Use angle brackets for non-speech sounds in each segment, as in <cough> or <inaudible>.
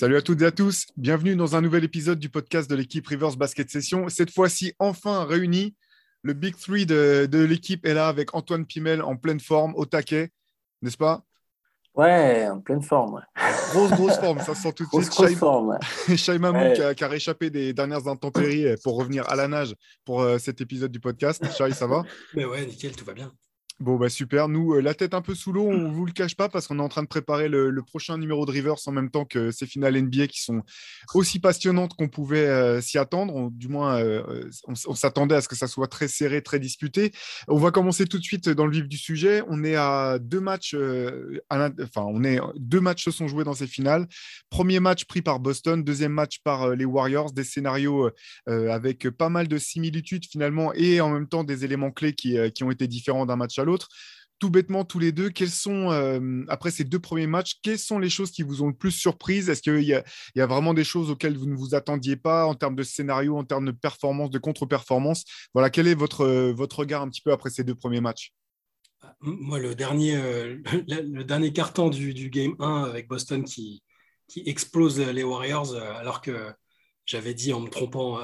Salut à toutes et à tous, bienvenue dans un nouvel épisode du podcast de l'équipe Rivers Basket Session. Cette fois-ci, enfin réuni, le Big Three de, l'équipe est là avec Antoine Pimel en pleine forme, au taquet, n'est-ce pas? Ouais, en pleine forme. Grosse, grosse forme, ça se sent tout de suite. Grosse, forme. Shai <laughs> Mamou qui, a, réchappé des dernières intempéries pour revenir à la nage pour euh, cet épisode du podcast. Shai, ça va? Mais ouais, nickel, tout va bien. Bon, bah super. Nous, euh, la tête un peu sous l'eau, on ne vous le cache pas parce qu'on est en train de préparer le, prochain numéro de Rivers en même temps que ces finales NBA qui sont aussi passionnantes qu'on pouvait euh, s'y attendre. du moins, euh, on, s'attendait à ce que ça soit très serré, très disputé. On va commencer tout de suite dans le vif du sujet. On est à deux matchs, enfin, on est deux matchs se sont joués dans ces finales. Premier match pris par Boston, deuxième match par les Warriors. Des scénarios avec pas mal de similitudes finalement et en même temps des éléments clés qui, qui ont été différents d'un match à l'autre Tout bêtement, tous les deux, quels sont, euh, après ces deux premiers matchs, quelles sont les choses qui vous ont le plus surprise? Est-ce qu'il y, a vraiment des choses auxquelles vous ne vous attendiez pas en termes de scénario, en termes de performance, de contre-performance? Voilà, quel est votre, votre regard un petit peu après ces deux premiers matchs? Moi, le dernier, euh, <laughs> le dernier carton du, du, Game 1 avec Boston qui, qui explose les Warriors, euh, alors que j'avais dit en me trompant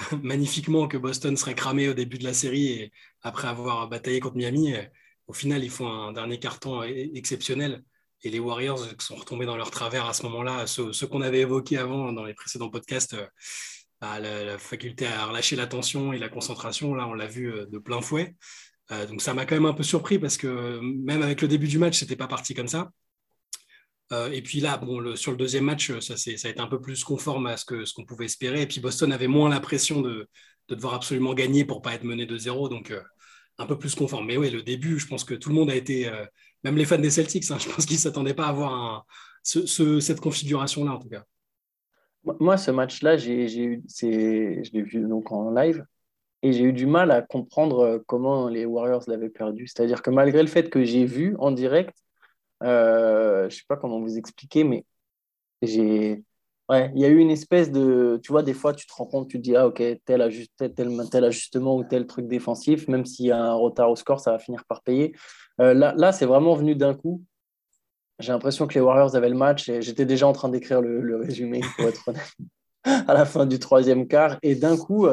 <laughs> magnifiquement que Boston serait cramé au début de la série et après avoir bataillé contre Miami, euh, au final, ils font un dernier carton exceptionnel. Et les Warriors sont retombés dans leur travers à ce moment-là, ce, qu'on avait évoqué avant dans les précédents podcasts, euh, bah, la, faculté à relâcher l'attention et la concentration, là, on l'a vu euh, de plein fouet. donc ça m'a quand même un peu surpris parce que même avec le début du match, c'était pas parti comme ça. Euh, et puis là, bon, sur le deuxième match, ça, ça, a été un peu plus conforme à ce qu'on pouvait espérer. Et puis Boston avait moins la pression de, de devoir absolument gagner pour pas être mené de zéro. Donc euh, un peu plus conforme. Mais oui, le début, je pense que tout le monde a été, euh, même les fans des Celtics, hein, <laughs> je pense qu'ils ne s'attendaient pas à avoir ce, cette configuration-là en tout cas. Moi, ce match-là, je l'ai vu donc en live et j'ai eu du mal à comprendre comment les Warriors l'avaient perdu. C'est-à-dire que malgré le fait que j'ai vu en direct, euh, je sais pas comment vous expliquer, mais j'ai. Ouais, il y a eu une espèce de. Tu vois, des fois, tu te rends compte, tu te dis, ah, ok, tel, ajust, tel, tel, ajustement ou tel truc défensif, même s'il y a un retard au score, ça va finir par payer. Euh, là, là c'est vraiment venu d'un coup. J'ai l'impression que les Warriors avaient le match et j'étais déjà en train d'écrire le, résumé, pour être honnête, <laughs> à la fin du troisième quart. Et d'un coup,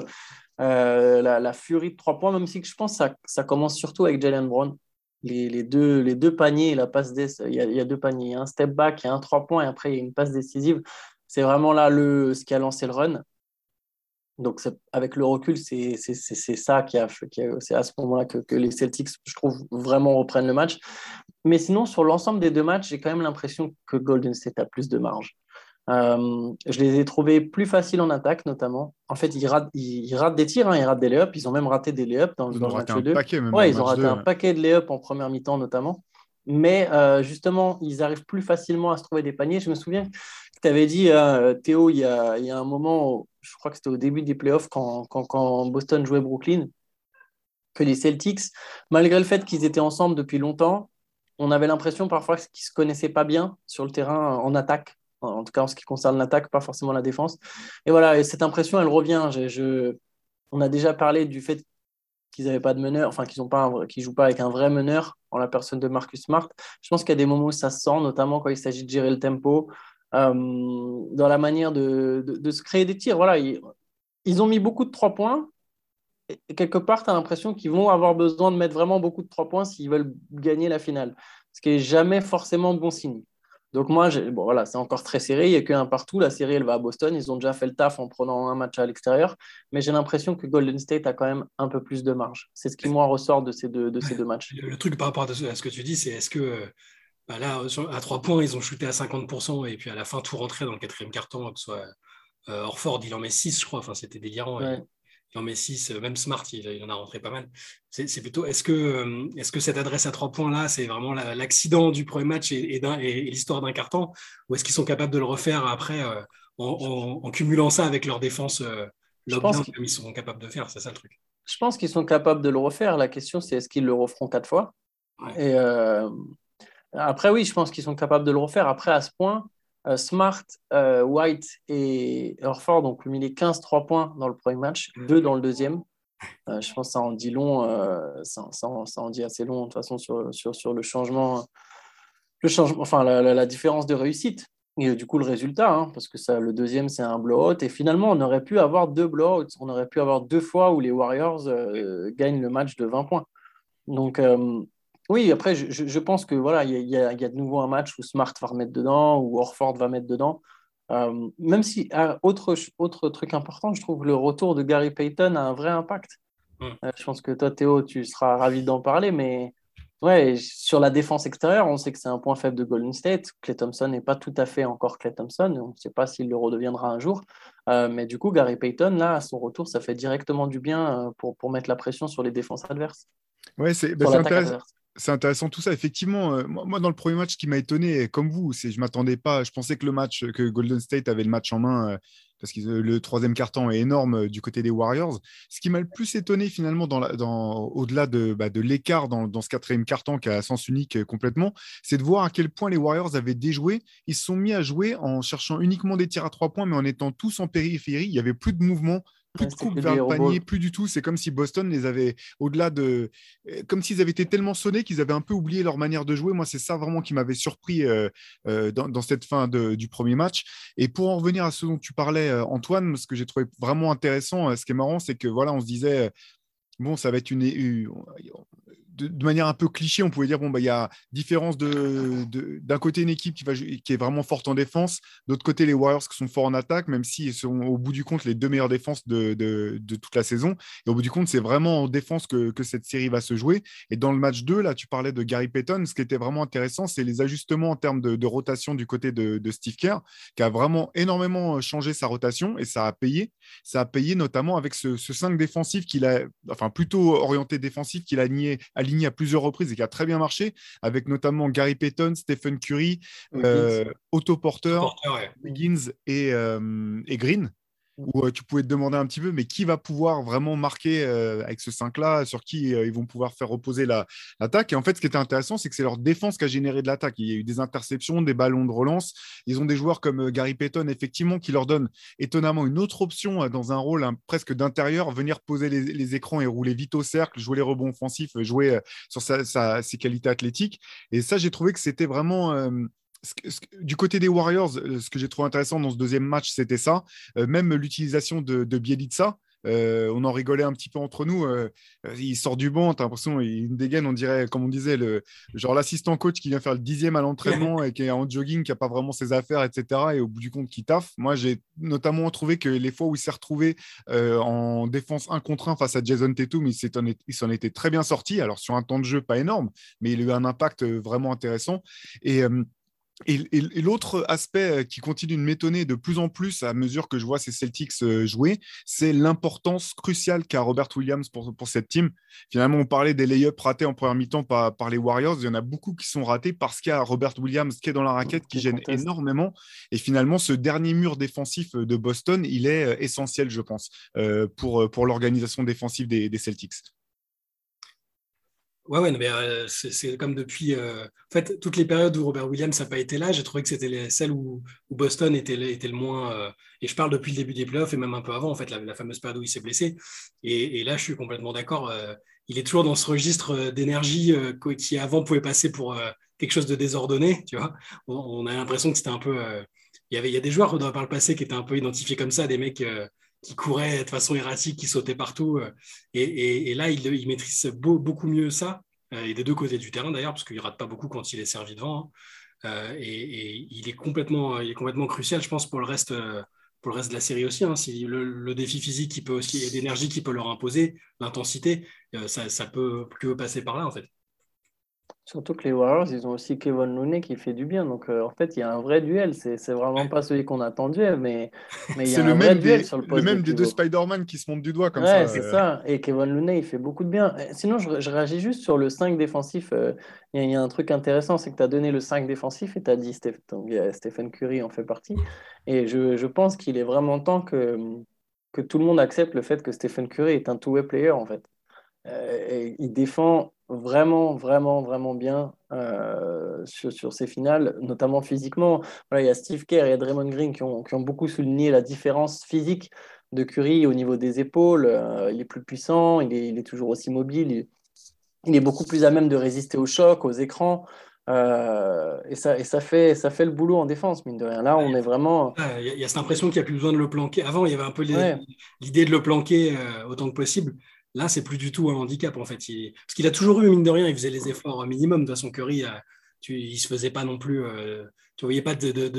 euh, la, furie de trois points, même si je pense que ça, ça commence surtout avec Jalen Brown les, deux, les deux paniers, la passe il y, a, il y, a, deux paniers, un step back, il y a un trois points et après il y a une passe décisive. C'est vraiment là le, ce qui a lancé le run. Donc avec le recul, c'est ça qui a, qui c'est à ce moment-là que, que, les Celtics, je trouve, vraiment reprennent le match. Mais sinon, sur l'ensemble des deux matchs, j'ai quand même l'impression que Golden State a plus de marge. Euh, je les ai trouvés plus faciles en attaque, notamment. En fait, ils ratent, ils, ratent des tirs, hein, ils ratent des lay-ups. Ils ont même raté des lay-ups dans, ils ont raté un paquet, même ouais, ils ont raté un paquet de lay-ups en première mi-temps, notamment. Mais euh, justement, ils arrivent plus facilement à se trouver des paniers. Je me souviens que tu avais dit, euh, Théo, il y, a, il y, a, un moment, je crois que c'était au début des playoffs, quand, quand, quand Boston jouait Brooklyn, que les Celtics, malgré le fait qu'ils étaient ensemble depuis longtemps, on avait l'impression parfois qu'ils ne se connaissaient pas bien sur le terrain en attaque en tout cas en ce qui concerne l'attaque, pas forcément la défense. Et voilà, et cette impression, elle revient. On a déjà parlé du fait qu'ils n'avaient pas de meneur, enfin qu'ils ne jouent pas avec un vrai meneur en la personne de Marcus Smart. Je pense qu'il y a des moments où ça se sent, notamment quand il s'agit de gérer le tempo, euh, dans la manière de, se créer des tirs. Voilà, ils, ont mis beaucoup de trois points. Quelque part, tu as l'impression qu'ils vont avoir besoin de mettre vraiment beaucoup de trois points s'ils veulent gagner la finale, ce qui n'est jamais forcément bon signe. Donc moi, bon, voilà, c'est encore très serré, il n'y a qu'un partout. La série, elle va à Boston. Ils ont déjà fait le taf en prenant un match à l'extérieur. Mais j'ai l'impression que Golden State a quand même un peu plus de marge. C'est ce qui, moi, ressort de ces deux, de ces deux matchs. Le, truc par rapport à ce que tu dis, c'est est-ce que bah là, à trois points, ils ont shooté à 50% et puis à la fin, tout rentré dans le quatrième carton, que ce soit euh, Orford, il en met 6, je crois. Enfin, c'était délirant en met 6, même Smart, il, en a rentré pas mal. C'est plutôt, est-ce que, euh, est -ce que cette adresse à trois points-là, c'est vraiment l'accident du premier match et, et, l'histoire d'un carton? Ou est-ce qu'ils sont capables de le refaire après euh, en, cumulant ça avec leur défense euh, Je pense qu'ils sont capables de faire, c'est ça le truc. Je pense qu'ils sont capables de le refaire. La question, c'est est-ce qu'ils le referont quatre fois? Et après, oui, je pense qu'ils sont capables de le refaire. Après, à ce point, euh, Smart, euh, White et Orford ont cumulé 15 3 points dans le premier match, 2 dans le deuxième. Euh, je pense que ça en dit long, ça, en dit assez long de toute façon sur, sur, sur le changement, le changement enfin la, différence de réussite. Et du coup, le résultat, hein, parce que ça, le deuxième, c'est un blowout. Et finalement, on aurait pu avoir deux blowouts. On aurait pu avoir deux fois où les Warriors euh, gagnent le match de 20 points. Donc, euh, oui, après, je, pense que voilà, il y, a, de nouveau un match où Smart va remettre dedans, ou Orford va mettre dedans. Euh, même si, ah, autre, autre truc important, je trouve le retour de Gary Payton a un vrai impact. Hmm. je pense que toi, Théo, tu seras ravi d'en parler, mais Ouais, sur la défense extérieure, on sait que c'est un point faible de Golden State. Clay Thompson n'est pas tout à fait encore Clay Thompson. On ne sait pas s'il le redeviendra un jour. Euh, mais du coup, Gary Payton, là, à son retour, ça fait directement du bien euh, pour, pour mettre la pression sur les défenses adverses. Ouais, c'est bah, intéressant c'est intéressant tout ça. Effectivement, euh, moi, dans le premier match, qui m'a étonné, comme vous, c'est je m'attendais pas. Je pensais que le match, que Golden State avait le match en main, euh, parce que le troisième carton est énorme euh, du côté des Warriors. Ce qui m'a le plus étonné finalement, au-delà de, bah, de l'écart dans, dans, ce quatrième carton qui a sens unique complètement, c'est de voir à quel point les Warriors avaient déjoué. Ils se sont mis à jouer en cherchant uniquement des tirs à trois points, mais en étant tous en périphérie. Il y avait plus de mouvement plus de coupe vers le panier, plus du tout. C'est comme si Boston les avait au-delà de. Euh, comme s'ils avaient été tellement sonnés qu'ils avaient un peu oublié leur manière de jouer. Moi, c'est ça vraiment qui m'avait surpris euh, euh, dans, cette fin du premier match. Et pour en revenir à ce dont tu parlais, Antoine, ce que j'ai trouvé vraiment intéressant, ce qui est marrant, c'est que voilà, on se disait. Bon, ça va être une, de, manière un peu cliché, on pouvait dire bon, bah, il y a différence de, d'un côté une équipe qui, va, qui est vraiment forte en défense, d'autre côté les Warriors qui sont forts en attaque, même s'ils sont au bout du compte les deux meilleures défenses de, toute la saison. Et au bout du compte, c'est vraiment en défense que, cette série va se jouer. Et dans le match 2, là, tu parlais de Gary Payton. Ce qui était vraiment intéressant, c'est les ajustements en termes de, rotation du côté de, Steve Kerr, qui a vraiment énormément changé sa rotation et ça a payé. Ça a payé notamment avec ce, 5 défensif qu'il a, enfin plutôt orienté défensif qu'il a nié aligné à plusieurs reprises et qui a très bien marché, avec notamment Gary Payton, Stephen Curry, euh, Otto Porter, Wiggins et, euh, et Green où euh, tu pouvais te demander un petit peu, mais qui va pouvoir vraiment marquer euh, avec ce 5-là, sur qui euh, ils vont pouvoir faire reposer l'attaque? et en fait, ce qui était intéressant, c'est que c'est leur défense qui a généré de l'attaque. Il y a eu des interceptions, des ballons de relance. Ils ont des joueurs comme Gary Payton, effectivement, qui leur donnent étonnamment une autre option dans un rôle presque d'intérieur, venir poser les, écrans et rouler vite au cercle, jouer les rebonds offensifs, jouer sur ses qualités athlétiques. Et ça, j'ai trouvé que c'était vraiment du côté des Warriors, euh, ce que j'ai trouvé intéressant dans ce deuxième match, c'était ça. Euh, même l'utilisation de, de Bielitsa. Euh, on en rigolait un petit peu entre nous. il sort du banc, t'as l'impression, il dégaine, on dirait, comme on disait, le, genre l'assistant coach qui vient faire le dixième à l'entraînement <laughs> et qui est en jogging, qui n'a pas vraiment ses affaires, etc. Et au bout du compte, qui taffe. Moi, j'ai notamment trouvé que les fois où il s'est retrouvé en défense un contre un face à Jason Tatum, il s'en était très bien sorti. Alors, sur un temps de jeu pas énorme, mais il a eu un impact vraiment intéressant. Et et, l'autre aspect euh, qui continue de m'étonner de plus en plus à mesure que je vois ces Celtics euh, jouer, c'est l'importance cruciale qu'a Robert Williams pour, pour, cette team. Finalement, on parlait des lay-ups ratés en première mi-temps par, par, les Warriors. Il y en a beaucoup qui sont ratés parce qu'il y a Robert Williams qui est dans la raquette, qui gêne énormément. Et finalement, ce dernier mur défensif de Boston, il est euh, essentiel, je pense, pour, pour l'organisation défensive des, des Celtics. Ouais, ouais, mais euh, c'est comme depuis. Euh, en fait, toutes les périodes où Robert Williams n'a pas été là, j'ai trouvé que c'était celles où, Boston était, était le moins. Euh, et je parle depuis le début des playoffs et même un peu avant, en fait, la, fameuse période où il s'est blessé. Et, là, je suis complètement d'accord. il est toujours dans ce registre d'énergie qui avant pouvait passer pour quelque chose de désordonné. Tu vois, on, a l'impression que c'était un peu. il y avait, il y a des joueurs par le passé qui étaient un peu identifiés comme ça, des mecs qui courait de façon erratique, qui sautait partout. Euh, et, là, il, il maîtrise beaucoup mieux ça, euh, et des deux côtés du terrain d'ailleurs, parce qu'il ne rate pas beaucoup quand il est servi devant. Hein. Euh, et, il, est complètement, il est complètement crucial, je pense, pour le reste, pour le reste de la série aussi. Hein. Si le, défi physique qui peut aussi, et l'énergie qui peut leur imposer, l'intensité, ça, peut plus passer par là, en fait. Surtout que les Warriors, ils ont aussi Kevin Looney qui fait du bien. Donc, euh, en fait, il y a un vrai duel. C'est, c'est vraiment pas celui qu'on attendait, mais, mais il y a un vrai duel sur le poste. Le même des deux Spider-Man qui se montent du doigt comme ça. Ouais, c'est euh. ça. Et Kevin Looney, il fait beaucoup de bien. Sinon, je, réagis juste sur le 5 défensif. Euh, il y, a un truc intéressant, c'est que tu as donné le 5 défensif et tu as dit Stephen Curry en fait partie. Et je, je pense qu'il est vraiment temps que, que tout le monde accepte le fait que Stephen Curry est un two-way player, en fait. Il défend vraiment, vraiment, vraiment bien euh, sur, sur, ces finales, notamment physiquement. Voilà, il y a Steve Kerr et Draymond Green qui ont, qui ont, beaucoup souligné la différence physique de Curry au niveau des épaules. Euh, il est plus puissant, il est, il est toujours aussi mobile, il, est beaucoup plus à même de résister aux chocs, aux écrans. Euh, et ça, et ça, fait, ça fait le boulot en défense, mine de rien. Là, on est vraiment. Il y, a cette impression qu'il n'y a plus besoin de le planquer. Avant, il y avait un peu l'idée de le planquer euh, autant que possible. Là, c'est plus du tout un handicap, en fait. Parce qu'il a toujours eu, mine de rien, il faisait les efforts minimum. De toute façon, Curry, euh, tu... il ne se faisait pas non plus. tu ne voyais pas de, de,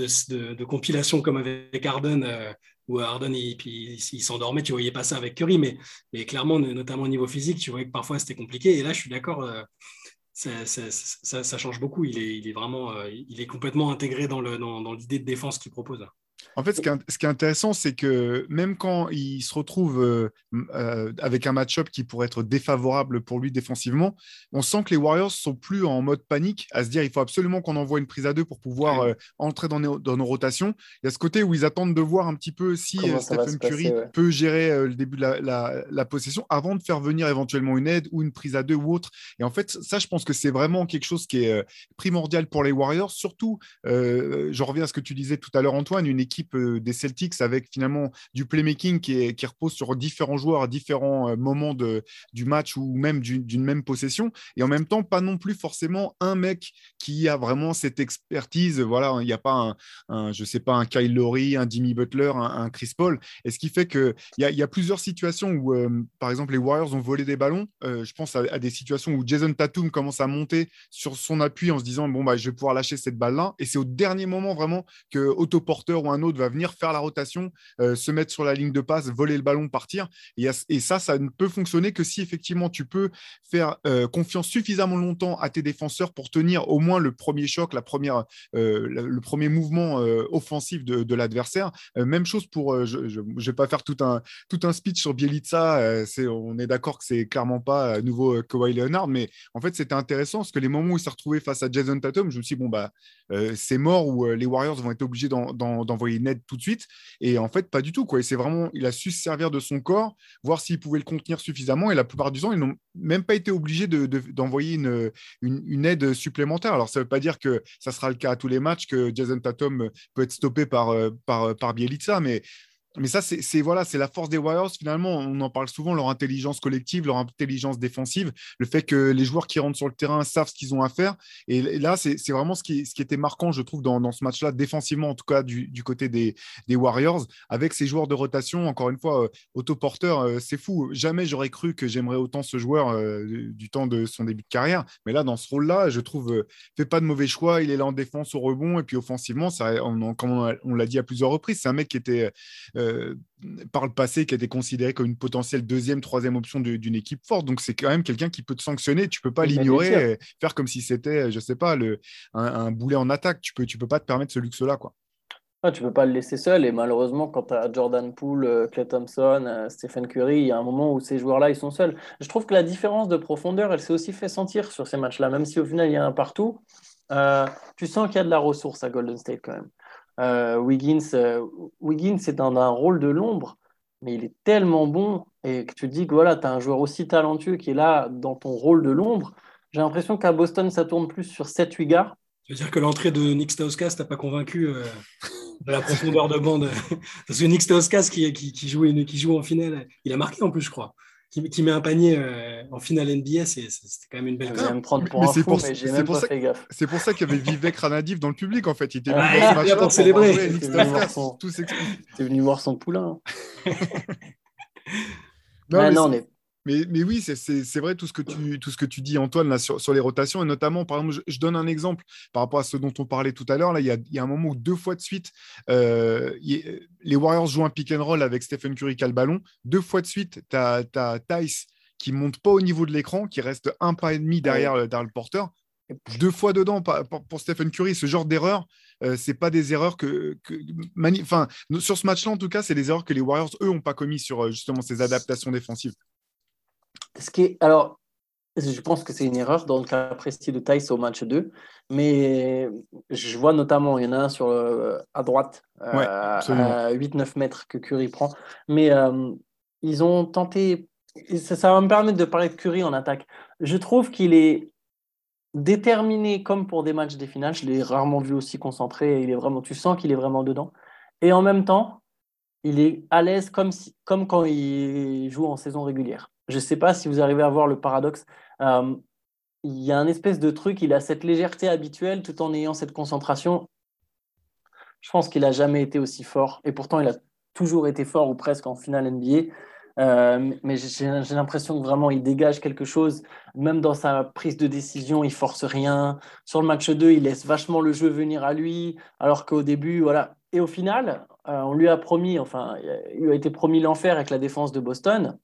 de, compilation comme avec Harden, où Harden, il, il, s'endormait. Tu ne voyais pas ça avec Curry. Mais, mais clairement, notamment au niveau physique, tu voyais que parfois, c'était compliqué. Et là, je suis d'accord ça, ça, change beaucoup. Il est, il est vraiment, euh, il est complètement intégré dans l'idée dans, dans de défense qu'il propose. En fait, ce qui est, intéressant, c'est que même quand il se retrouve euh, euh, avec un match-up qui pourrait être défavorable pour lui défensivement, on sent que les Warriors sont plus en mode panique, à se dire il faut absolument qu'on envoie une prise à deux pour pouvoir euh, entrer dans nos, dans nos, rotations. Il y a ce côté où ils attendent de voir un petit peu si Stephen Curry peut gérer le début de la, la, possession avant de faire venir éventuellement une aide ou une prise à deux ou autre. Et en fait, ça, je pense que c'est vraiment quelque chose qui est primordial pour les Warriors. Surtout, je reviens à ce que tu disais tout à l'heure, Antoine, une équipe euh, des Celtics avec finalement du playmaking qui, repose sur différents joueurs à différents euh, moments du match ou même d'une même possession. Et en même temps, pas non plus forcément un mec qui a vraiment cette expertise. Voilà, il n'y a pas un, je sais pas, un Kyle Lowry, un Jimmy Butler, un, Chris Paul. Et ce qui fait qu'il y, a, y a plusieurs situations où, euh, par exemple, les Warriors ont volé des ballons. je pense à, des situations où Jason Tatum commence à monter sur son appui en se disant bon bah je vais pouvoir lâcher cette balle là. Et c'est au dernier moment vraiment que Porter ou un autre va venir faire la rotation, euh, se mettre sur la ligne de passe, voler le ballon, partir. Et, ça, ça ne peut fonctionner que si effectivement tu peux faire euh, confiance suffisamment longtemps à tes défenseurs pour tenir au moins le premier choc, la première, euh, le premier mouvement offensif de, l'adversaire. même chose pour, je ne vais pas faire tout un, tout un speech sur Bielitsa, on est d'accord que c'est clairement pas nouveau Kawhi Leonard, mais en fait c'était intéressant parce que les moments où il s'est retrouvé face à Jason Tatum, je me suis dit, bon, bah, c'est mort ou les Warriors vont être obligés d'envoyer une aide tout de suite. Et en fait, pas du tout. Quoi. c'est vraiment, il a su se servir de son corps, voir s'il pouvait le contenir suffisamment. Et la plupart du temps, ils n'ont même pas été obligés d'envoyer une, une, aide supplémentaire. Alors, ça ne veut pas dire que ça sera le cas à tous les matchs, que Jason Tatum peut être stoppé par, euh, par, par Bielitsa, mais mais ça, c'est voilà, c'est la force des Warriors. Finalement, on en parle souvent, leur intelligence collective, leur intelligence défensive, le fait que les joueurs qui rentrent sur le terrain savent ce qu'ils ont à faire. Et là, c'est vraiment ce qui, était marquant, je trouve, dans, ce match-là, défensivement, en tout cas, du, côté des, Warriors, avec ces joueurs de rotation. Encore une fois, euh, autoporteur, euh, c'est fou. Jamais j'aurais cru que j'aimerais autant ce joueur euh, du temps de son début de carrière. Mais là, dans ce rôle-là, je trouve, fait pas de mauvais choix. Il est là en défense au rebond. Et puis offensivement, ça, comme on, l'a dit à plusieurs reprises, c'est un mec qui était euh, par le passé qui a été considéré comme une potentielle deuxième, troisième option d'une équipe forte. Donc c'est quand même quelqu'un qui peut te sanctionner. Tu peux pas l'ignorer, et faire comme si c'était, je sais pas, le, un, boulet en attaque. Tu peux, tu peux pas te permettre ce luxe-là, quoi. Ah, tu peux pas le laisser seul. Et malheureusement, quand tu as Jordan Poole, euh, Clay Thompson, euh, Stephen Curry, il y a un moment où ces joueurs-là, ils sont seuls. Je trouve que la différence de profondeur, elle s'est aussi fait sentir sur ces matchs-là. Même si au final, il y a un partout, tu sens qu'il y a de la ressource à Golden State quand même. Euh, Wiggins, euh, Wiggins c'est dans un rôle de l'ombre, mais il est tellement bon et que tu dis que voilà, tu as un joueur aussi talentueux qui est là dans ton rôle de l'ombre. J'ai l'impression qu'à Boston, ça tourne plus sur 7-8 gars. Tu veux dire que l'entrée de Nick Stauskas t'a pas convaincu euh, de la profondeur de bande? <laughs> Parce que Nick Stauskas qui, qui, qui, qui joue en finale, il a marqué en plus, je crois qui, met un panier euh, en finale NBA, c'était quand même une belle chose. me prendre pour fait gaffe. C'est pour ça qu'il y avait Vivek Ranadiv dans le public, en fait. Il était venu pour célébrer. venu voir son poulain. <laughs> non, non, mais mais, oui, c'est vrai tout ce, que tu, tout ce que tu dis, Antoine, là, sur, les rotations. Et notamment, par exemple, je, donne un exemple par rapport à ce dont on parlait tout à l'heure. Là, il y, a, un moment où deux fois de suite, euh, les Warriors jouent un pick and roll avec Stephen Curry qui a le ballon. Deux fois de suite, tu as, as Tice qui monte pas au niveau de l'écran, qui reste un pas et demi derrière, le porteur. Deux fois dedans pour, Stephen Curry, ce genre d'erreur, euh, c'est pas des erreurs que, enfin, sur ce match-là en tout cas, c'est des erreurs que les Warriors eux ont pas commis sur euh, justement ces adaptations défensives. Ce qui est, alors, je pense que c'est une erreur dans le cas précis de Tice au match 2, mais je vois notamment, il y en a un sur, euh, à droite, euh, à 8-9 mètres que Curry prend, mais euh, ils ont tenté, ça, ça, va me permettre de parler de Curry en attaque. Je trouve qu'il est déterminé comme pour des matchs des finales, je l'ai rarement vu aussi concentré, il est vraiment, tu sens qu'il est vraiment dedans, et en même temps, il est à l'aise comme, si, comme quand il joue en saison régulière. Je ne sais pas si vous arrivez à voir le paradoxe. Euh, il y a un espèce de truc, il a cette légèreté habituelle tout en ayant cette concentration. Je pense qu'il n'a jamais été aussi fort. Et pourtant, il a toujours été fort ou presque en finale NBA. Euh, mais j'ai l'impression que vraiment il dégage quelque chose. Même dans sa prise de décision, il force rien. Sur le match 2, il laisse vachement le jeu venir à lui. Alors qu'au début, voilà. Et au final, euh, on lui a promis, enfin, il a été promis l'enfer avec la défense de Boston.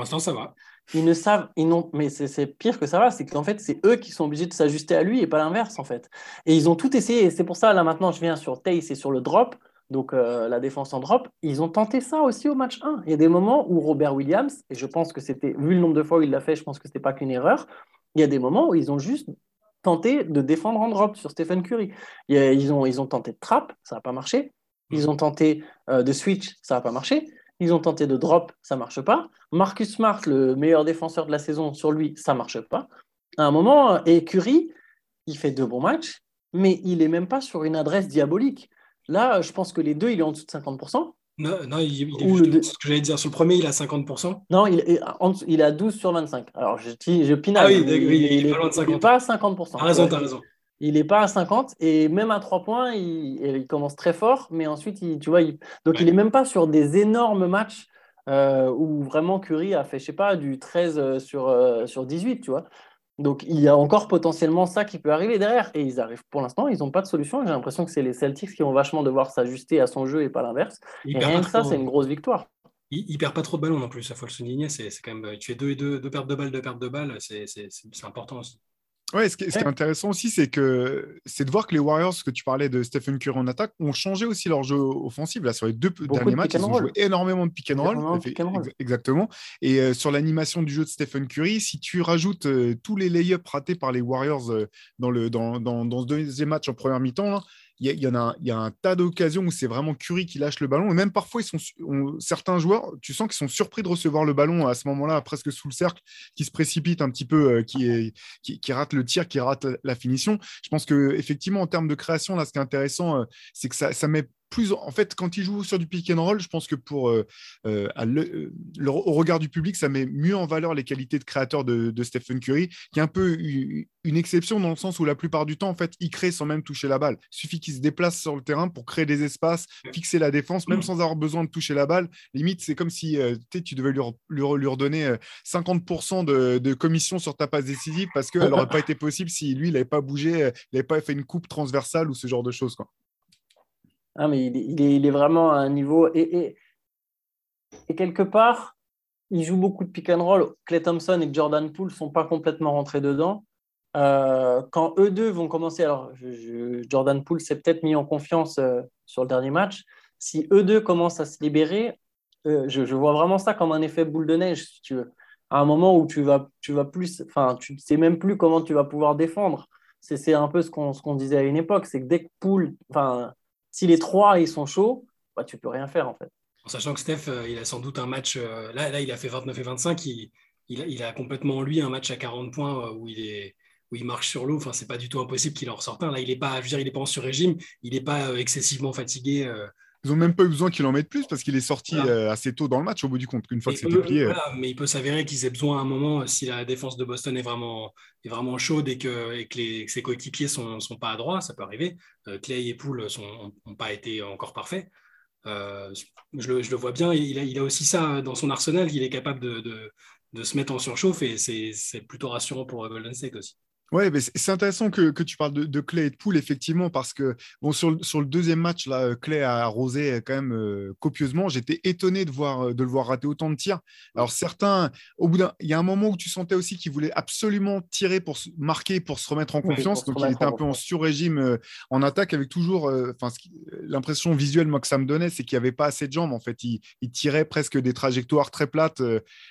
Pour l'instant, ça va. Ils ne savent, ils n'ont, mais c'est pire que ça va, c'est qu'en fait, c'est eux qui sont obligés de s'ajuster à lui et pas l'inverse, en fait. Et ils ont tout essayé. Et c'est pour ça, là, maintenant, je viens sur Tace et sur le drop donc euh, la défense en drop, ils ont tenté ça aussi au match 1. Il y a des moments où Robert Williams, et je pense que c'était, vu le nombre de fois où il l'a fait, je pense que ce n'était pas qu'une erreur, il y a des moments où ils ont juste tenté de défendre en drop sur Stephen Curry. ils, ont, ils ont tenté de trap, ça n'a pas marché. Ils ont tenté euh, de switch, ça n'a pas marché. Ils ont tenté de drop, ça ne marche pas. Marcus Smart, le meilleur défenseur de la saison, sur lui, ça ne marche pas. À un moment, et Curry, il fait deux bons matchs, mais il n'est même pas sur une adresse diabolique. Là, je pense que les deux, il est en dessous de 50%. Non, non il, est ce que j'allais dire. Sur le premier, il a 50%. Non, il est, il a 12 sur 25. Alors, je, je Ah oui, il, n'est pas loin de 50. pas à 50%. T'as raison, t'as raison. Il n'est pas à 50 et même à 3 points, il, commence très fort, mais ensuite, tu vois, donc il n'est même pas sur des énormes matchs euh, où vraiment Curry a fait, je sais pas, du 13 euh, sur, euh, sur 18, tu vois. Donc il y a encore potentiellement ça qui peut arriver derrière. Et ils arrivent pour l'instant, ils n'ont pas de solution. J'ai l'impression que c'est les Celtics qui vont vachement devoir s'ajuster à son jeu et pas l'inverse. Et rien que ça, c'est une grosse victoire. Il, ne perd pas trop de ballons non plus, ça faut le souligner. C'est quand même, tu fais deux et deux, deux pertes de balles, deux pertes de balles, c'est important aussi. Ouais, ce qui, est, intéressant aussi, c'est que c'est de voir que les Warriors, que tu parlais de Stephen Curry en attaque, ont changé aussi leur jeu offensif. Là, sur les deux derniers matchs, ils ont joué énormément de pick and roll. Exactement. Et euh, sur l'animation du jeu de Stephen Curry, si tu rajoutes euh, tous les layups ratés par les Warriors euh, dans, le, dans, dans, dans, ce deuxième match en première mi-temps, il y, a, un tas d'occasions où c'est vraiment Curry qui lâche le ballon. Et même parfois, ils sont, certains joueurs, tu sens qu'ils sont surpris de recevoir le ballon à ce moment-là, presque sous le cercle, qui se précipite un petit peu, euh, qui, rate le tir, qui rate la finition. Je pense que effectivement, en termes de création, là, ce qui est intéressant, euh, c'est que ça, ça met plus. En fait, quand il joue sur du pick and roll, je pense que pour euh, euh, euh, au regard du public, ça met mieux en valeur les qualités de créateur de, Stephen Curry, qui est un peu une exception dans le sens où la plupart du temps, en fait, il crée sans même toucher la balle. Il suffit qu'il se déplace sur le terrain pour créer des espaces, fixer la défense, même sans avoir besoin de toucher la balle. Limite, c'est comme si tu devais lui, redonner 50% de, commission sur ta passe décisive parce qu'elle n'aurait pas été possible si lui, il n'avait pas bougé, il n'avait pas fait une coupe transversale ou ce genre de choses. Ah, mais il, est, vraiment à un niveau. Et, quelque part, il joue beaucoup de pick and roll. Clay Thompson et Jordan Poole ne sont pas complètement rentrés dedans. Euh, quand eux deux vont commencer, alors Jordan Poole s'est peut-être mis en confiance euh, sur le dernier match. Si eux deux commencent à se libérer, euh, je, vois vraiment ça comme un effet boule de neige, si tu veux. À un moment où tu vas, tu vas plus, enfin, tu ne sais même plus comment tu vas pouvoir défendre. C'est un peu ce qu'on disait à une époque, c'est que dès que Poole, enfin, si les trois ils sont chauds, bah, tu peux rien faire en fait. En sachant que Steph, euh, il a sans doute un match, euh, là, là il a fait 29 et 25, il, il, a, complètement en lui un match à 40 points euh, où il est où il marche sur l'eau, enfin, c'est pas du tout impossible qu'il en ressorte un. Là, il n'est pas, il pas en sur-régime, il n'est pas excessivement fatigué. Ils n'ont même pas eu besoin qu'il en mette plus parce qu'il est sorti assez tôt dans le match au bout du compte, qu'une fois que c'était plié. mais il peut s'avérer qu'ils aient besoin à un moment, si la défense de Boston est vraiment, est vraiment chaude et que, et que, les, ses coéquipiers ne sont, sont, pas à droit, ça peut arriver. Clay et Poole n'ont pas été encore parfaits. Euh, je, le, je, le, vois bien, il a, il a, aussi ça dans son arsenal, il est capable de, de, de se mettre en surchauffe et c'est plutôt rassurant pour Golden State aussi. Ouais, c'est intéressant que, que, tu parles de, de, Clay et de Poule, effectivement, parce que bon, sur, sur le deuxième match, là, euh, Clay a arrosé quand même euh, copieusement. J'étais étonné de, voir, euh, de le voir rater autant de tirs. Alors, certains, au bout d'un. Il y a un moment où tu sentais aussi qu'il voulait absolument tirer pour se marquer, pour se remettre en confiance. donc, il était un peu en sur-régime en attaque, avec toujours. Enfin, l'impression visuelle, moi, que ça me donnait, c'est qu'il n'y avait pas assez de jambes. En fait, il, il tirait presque des trajectoires très plates.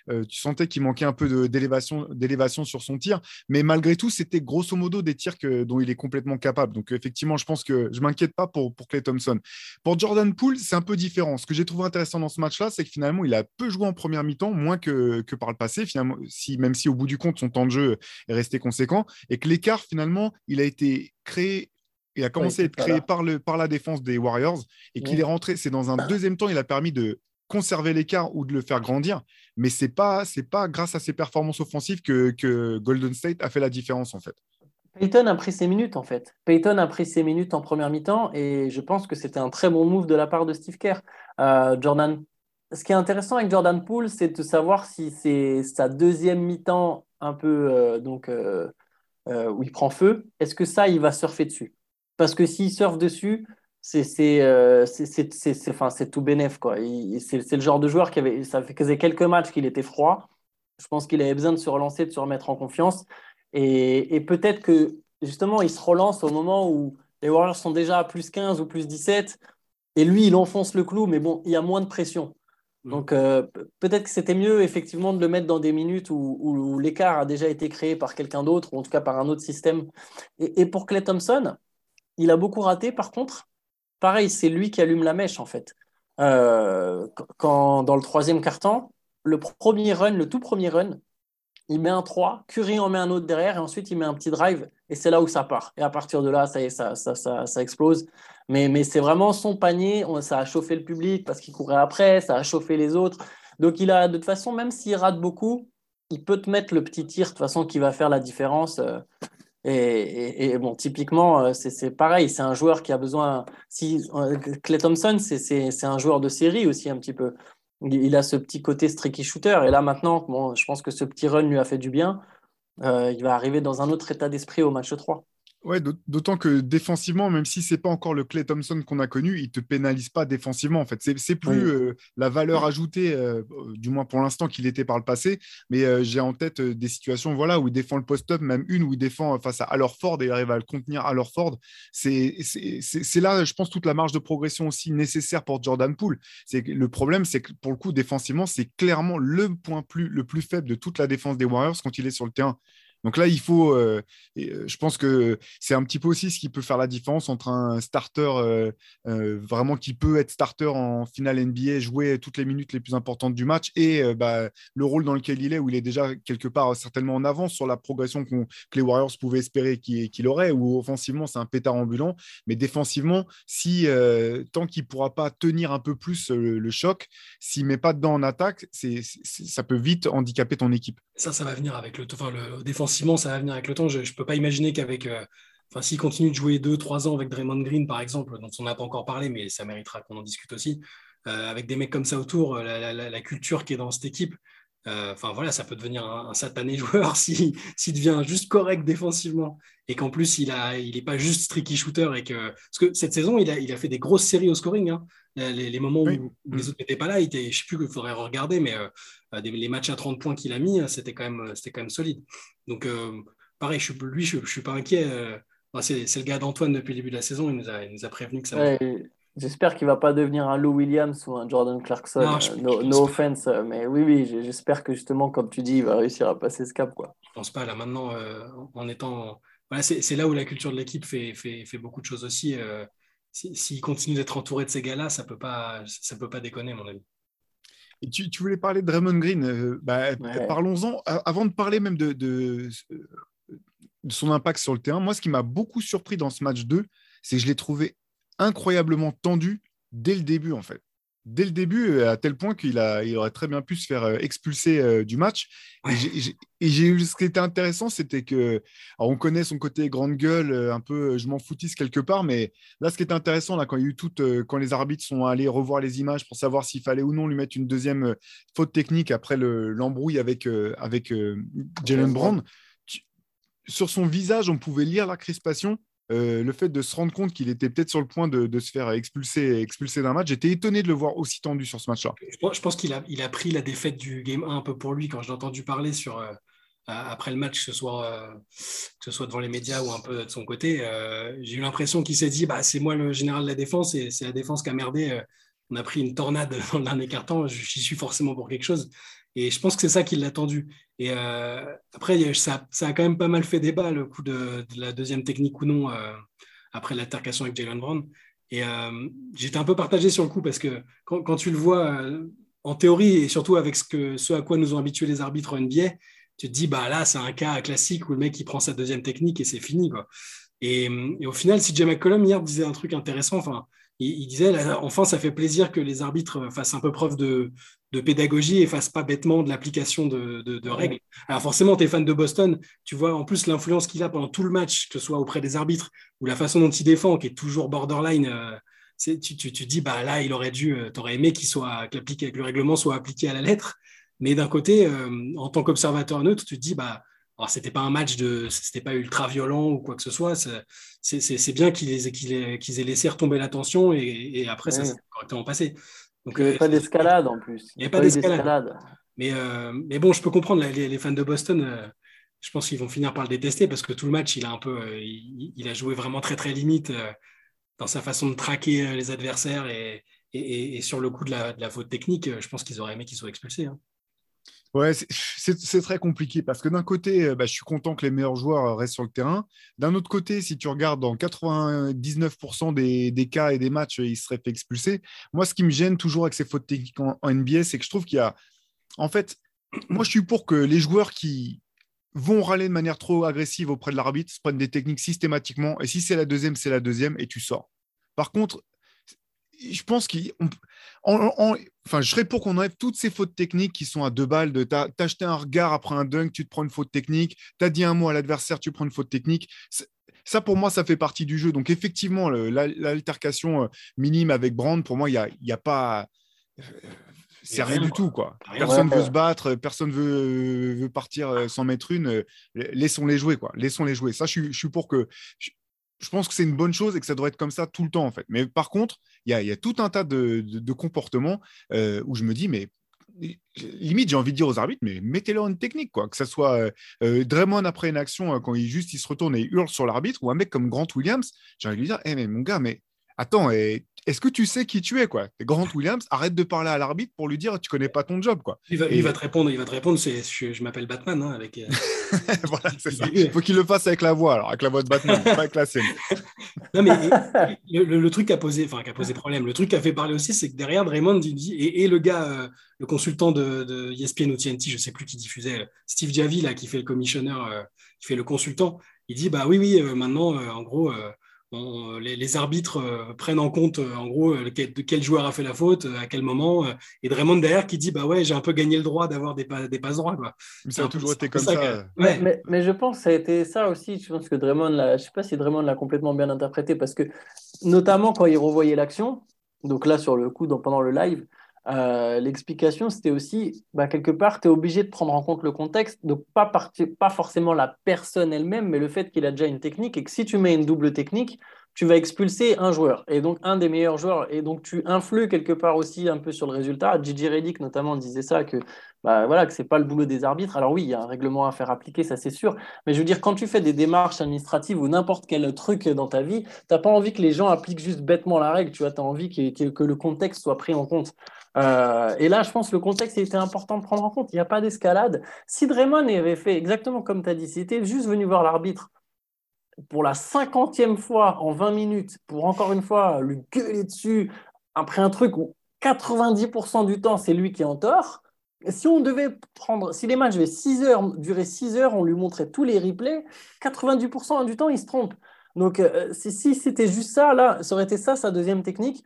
tu sentais qu'il manquait un peu d'élévation sur son tir. Mais malgré tout, c'est c'était grosso modo des tirs que, dont il est complètement capable. Donc, effectivement, je pense que je m'inquiète pas pour, pour Clay Thompson. Pour Jordan Poole, c'est un peu différent. Ce que j'ai trouvé intéressant dans ce match-là, c'est que finalement, il a peu joué en première mi-temps, moins que, que par le passé, finalement, si, même si au bout du compte, son temps de jeu est resté conséquent. Et que l'écart, finalement, il a été créé il a commencé à être créé par, le, par la défense des Warriors et qu'il est rentré. C'est dans un deuxième temps, il a permis de conserver l'écart ou de le faire grandir. Mais ce n'est pas, pas grâce à ses performances offensives que, que Golden State a fait la différence, en fait. Payton a pris ses minutes en fait. Payton a pris ses minutes en première mi-temps et je pense que c'était un très bon move de la part de Steve Kerr. Euh, Jordan, ce qui est intéressant avec Jordan Poole, c'est de savoir si c'est sa deuxième mi-temps un peu euh, donc euh, où il prend feu. Est-ce que ça, il va surfer dessus? Parce que s'il surfe dessus, c'est c'est tout bénef. C'est le genre de joueur qui avait ça faisait quelques matchs qu'il était froid. Je pense qu'il avait besoin de se relancer, de se remettre en confiance. Et, peut-être que justement, il se relance au moment où les Warriors sont déjà à plus 15 ou plus 17. Et lui, il enfonce le clou, mais bon, il y a moins de pression. Mm. Donc euh, peut-être que c'était mieux effectivement de le mettre dans des minutes où, l'écart a déjà été créé par quelqu'un d'autre, ou en tout cas par un autre système. Et, pour Clay Thompson, il a beaucoup raté. Par contre, pareil, c'est lui qui allume la mèche en fait. Euh, quand dans le troisième quart-temps, le premier run, le tout premier run, il met un 3, Curry en met un autre derrière, et ensuite il met un petit drive, et c'est là où ça part. Et à partir de là, ça, ça, ça, ça, explose. Mais, mais c'est vraiment son panier, ça a chauffé le public parce qu'il courait après, ça a chauffé les autres. Donc il a, de toute façon, même s'il rate beaucoup, il peut te mettre le petit tir, de toute façon, qui va faire la différence. Et, bon, typiquement, euh, c'est pareil, c'est un joueur qui a besoin. Si, Clay euh, Thompson, c'est un joueur de série aussi, un petit peu il a ce petit côté streaky shooter. Et là, maintenant, bon, je pense que ce petit run lui a fait du bien. Euh, il va arriver dans un autre état d'esprit au match 3. Ouais, d'autant que défensivement, même si c'est pas encore le Clay Thompson qu'on a connu, il te pénalise pas défensivement. En fait, c'est plus euh, la valeur ajoutée, euh, du moins pour l'instant, qu'il était par le passé. Mais euh, j'ai en tête des situations, voilà, où il défend le post-up, même une où il défend face à Alors Ford et il arrive à le contenir à Alors Ford. C'est là, je pense, toute la marge de progression aussi nécessaire pour Jordan Poole. C'est le problème, c'est que pour le coup, défensivement, c'est clairement le point plus, le plus faible de toute la défense des Warriors quand il est sur le terrain. Donc là, il faut, euh, euh, je pense que c'est un petit peu aussi ce qui peut faire la différence entre un starter euh, vraiment qui peut être starter en finale NBA, jouer toutes les minutes les plus importantes du match et bah, le rôle dans lequel il est, où il est déjà quelque part certainement en avance sur la progression que les Warriors pouvaient espérer qu'il aurait, où offensivement, c'est un pétard ambulant, mais défensivement, si tant qu'il ne pourra pas tenir un peu plus le, choc, s'il ne met pas dedans en attaque, ça peut vite handicaper ton équipe. Ça, ça va venir avec le, le ça va venir avec le temps. Je ne peux pas imaginer qu'avec, euh, enfin, s'il continue de jouer 2-3 ans avec Draymond Green, par exemple, dont on n'a pas encore parlé, mais ça méritera qu'on en discute aussi, euh, avec des mecs comme ça autour, euh, la, culture qui est dans cette équipe, enfin voilà, ça peut devenir un, satané <laughs> joueur s'il devient juste correct défensivement et qu'en plus il n'est il pas juste streaky shooter et que parce que cette saison il a, il a fait des grosses séries au scoring. Hein. Les, moments où, les mm. autres n'étaient pas là, il je ne sais plus qu'il faudrait regarder, mais euh, les matchs à 30 points qu'il a mis, c'était quand, même, quand même solide. Donc, euh, pareil, je, lui, je ne suis pas inquiet. Euh, c'est, le gars d'Antoine depuis le début de la saison, il nous a, il nous a prévenu que ça J'espère qu'il ne va pas devenir un Lou Williams ou un Jordan Clarkson. no, offense, mais oui, oui, j'espère que justement, comme tu dis, il va réussir à passer ce cap. Quoi. Je pense pas. Là, maintenant, en étant. Voilà, c'est, là où la culture de l'équipe fait, fait, fait beaucoup de choses aussi. S'il continue d'être entouré de ces gars-là, ça ne peut, pas, ça peut pas déconner, mon ami tu, voulais parler de Draymond Green. Euh, bah, parlons-en. Avant de parler même de, de, son impact sur le terrain, moi, ce qui m'a beaucoup surpris dans ce match 2, c'est que je l'ai trouvé incroyablement tendu dès le début, en fait dès le début, euh, à tel point qu'il il aurait très bien pu se faire euh, expulser euh, du match. Et, j'ai, ce qui était intéressant, c'était que, on connaît son côté grande gueule, un peu, je m'en foutisse quelque part, mais là, ce qui était intéressant, là, quand il y a eu tout, quand les arbitres sont allés revoir les images pour savoir s'il fallait ou non lui mettre une deuxième faute technique après le, l'embrouille avec, avec Jalen Brown, sur son visage, on pouvait lire la crispation euh, le fait de se rendre compte qu'il était peut-être sur le point de, se faire expulser, expulser d'un match, j'étais étonné de le voir aussi tendu sur ce match-là. Je pense qu'il a, il a pris la défaite du Game 1 un peu pour lui quand j'ai entendu parler sur, euh, après le match, que ce, soit, euh, que ce soit devant les médias ou un peu de son côté. j'ai eu l'impression qu'il s'est dit bah, c'est moi le général de la défense et c'est la défense qui a merdé. on a pris une tornade <laughs> dans le dernier carton, j'y suis forcément pour quelque chose. Et je pense que c'est ça qui l'a tendu. Et euh, après, ça, a quand même pas mal fait débat, le coup de, la deuxième technique ou non, euh, après l'altercation avec Jalen Brown. Et euh, j'étais un peu partagé sur le coup parce que quand, tu le vois en théorie et surtout avec ce, à quoi nous ont habitués les arbitres en NBA, tu te dis, bah là, c'est un cas classique où le mec il prend sa deuxième technique et c'est fini. Quoi. Et, au final, si Jay McCollum hier disait un truc intéressant, enfin, il, disait, enfin, ça fait plaisir que les arbitres fassent un peu preuve de, pédagogie et fassent pas bêtement de l'application de, règles. Alors forcément, tu es fan de Boston, tu vois en plus l'influence qu'il a pendant tout le match, que ce soit auprès des arbitres ou la façon dont il défend, qui est toujours borderline. Euh, tu, tu, tu, dis, bah là, il aurait dû, euh, tu aurais aimé qu'il soit, que, que le règlement soit appliqué à la lettre. Mais d'un côté, euh, en tant qu'observateur neutre, tu te dis, bah, alors, c'était pas un match de, c'était pas ultra violent ou quoi que ce soit. C'est bien qu'ils aient, aient, laissé retomber la tension et, après, ça s'est correctement passé. Donc, il n'y avait pas d'escalade en plus. Il n'y avait pas d'escalade. Mais, euh, mais bon, je peux comprendre, les, fans de Boston, euh, je pense qu'ils vont finir par le détester parce que tout le match, il a un peu, euh, il, a joué vraiment très très limite dans sa façon de traquer les adversaires et, et, sur le coup de la, de la faute technique, je pense qu'ils auraient aimé qu'il soit expulsé. Hein. Ouais, c'est très compliqué parce que d'un côté, euh, bah, je suis content que les meilleurs joueurs euh, restent sur le terrain. D'un autre côté, si tu regardes dans 99% des, cas et des matchs, ils seraient fait expulser. Moi, ce qui me gêne toujours avec ces fautes techniques en, NBA, c'est que je trouve qu'il y a. En fait, <clears throat> moi, je suis pour que les joueurs qui vont râler de manière trop agressive auprès de l'arbitre prennent des techniques systématiquement. Et si c'est la deuxième, c'est la deuxième et tu sors. Par contre, je pense qu'on enfin, je serais pour qu'on enlève toutes ces fautes techniques qui sont à deux balles. De t'as acheté un regard après un dunk, tu te prends une faute technique. Tu as dit un mot à l'adversaire, tu prends une faute technique. Ça, pour moi, ça fait partie du jeu. Donc, effectivement, l'altercation euh, minime avec Brand, pour moi, il n'y a, y a pas. Euh, c'est rien, du tout, quoi. Personne ne veut se battre, personne veut, veut partir euh, sans mettre une. Laissons-les jouer, quoi. Laissons-les jouer. Ça, je, suis pour que je pense que c'est une bonne chose et que ça devrait être comme ça tout le temps, en fait. Mais par contre, il y a, tout un tas de, comportements euh, où je me dis, mais limite, j'ai envie de dire aux arbitres, mais mettez-leur une technique, quoi. Que ce soit euh, euh, Draymond après une action, quand il juste il se retourne et hurle sur l'arbitre, ou un mec comme Grant Williams, j'ai envie de lui dire, hé, mais mon gars, mais attends, est-ce que tu sais qui tu es quoi? Grant Williams, arrête de parler à l'arbitre pour lui dire tu connais pas ton job quoi. Il va, te répondre, il va te répondre, c'est je, m'appelle Batman hein, avec. Euh, <laughs> voilà, c'est ça. Il <laughs> faut qu'il le fasse avec la voix, alors avec la voix de Batman, pas avec la scène. <laughs> Non mais le, truc qui a posé, enfin qui a posé problème, le truc qui a fait parler aussi, c'est que derrière Draymond dit, et, le gars, euh, le consultant de, de, ESPN ou TNT, je sais plus qui diffusait, Steve Javi là qui fait le commissionneur, euh, qui fait le consultant, il dit bah oui oui maintenant en gros euh, les, arbitres euh, prennent en compte euh, en gros quel, quel, joueur a fait la faute, à quel moment, et Draymond derrière qui dit bah ouais j'ai un peu gagné le droit d'avoir des, des passes droits quoi. ça a toujours été comme ça. Mais, mais, je pense que ça a été ça aussi. Je pense que Draymond, je sais pas si Draymond l'a complètement bien interprété parce que notamment quand il revoyait l'action, donc là sur le coup pendant le live, euh, l'explication, c'était aussi, bah, quelque part, tu es obligé de prendre en compte le contexte, donc pas, pas forcément la personne elle-même, mais le fait qu'il a déjà une technique et que si tu mets une double technique, tu vas expulser un joueur, et donc un des meilleurs joueurs, et donc tu influes quelque part aussi un peu sur le résultat. Gigi Reddick notamment disait ça, que bah, voilà, que c'est pas le boulot des arbitres. Alors oui, il y a un règlement à faire appliquer, ça c'est sûr, mais je veux dire, quand tu fais des démarches administratives ou n'importe quel truc dans ta vie, tu n'as pas envie que les gens appliquent juste bêtement la règle, tu vois, as envie que, que, le contexte soit pris en compte. Euh, et là, je pense que le contexte était important de prendre en compte. Il n'y a pas d'escalade. Si Draymond avait fait exactement comme tu as dit, c'était juste venu voir l'arbitre pour la cinquantième fois en 20 minutes, pour encore une fois lui gueuler dessus après un truc où 90% du temps, c'est lui qui est en tort. Si on devait prendre, si les matchs devaient 6 heures, durer 6 heures, on lui montrait tous les replays, 90% du temps, il se trompe. Donc, euh, si c'était juste ça, là, ça aurait été ça, sa deuxième technique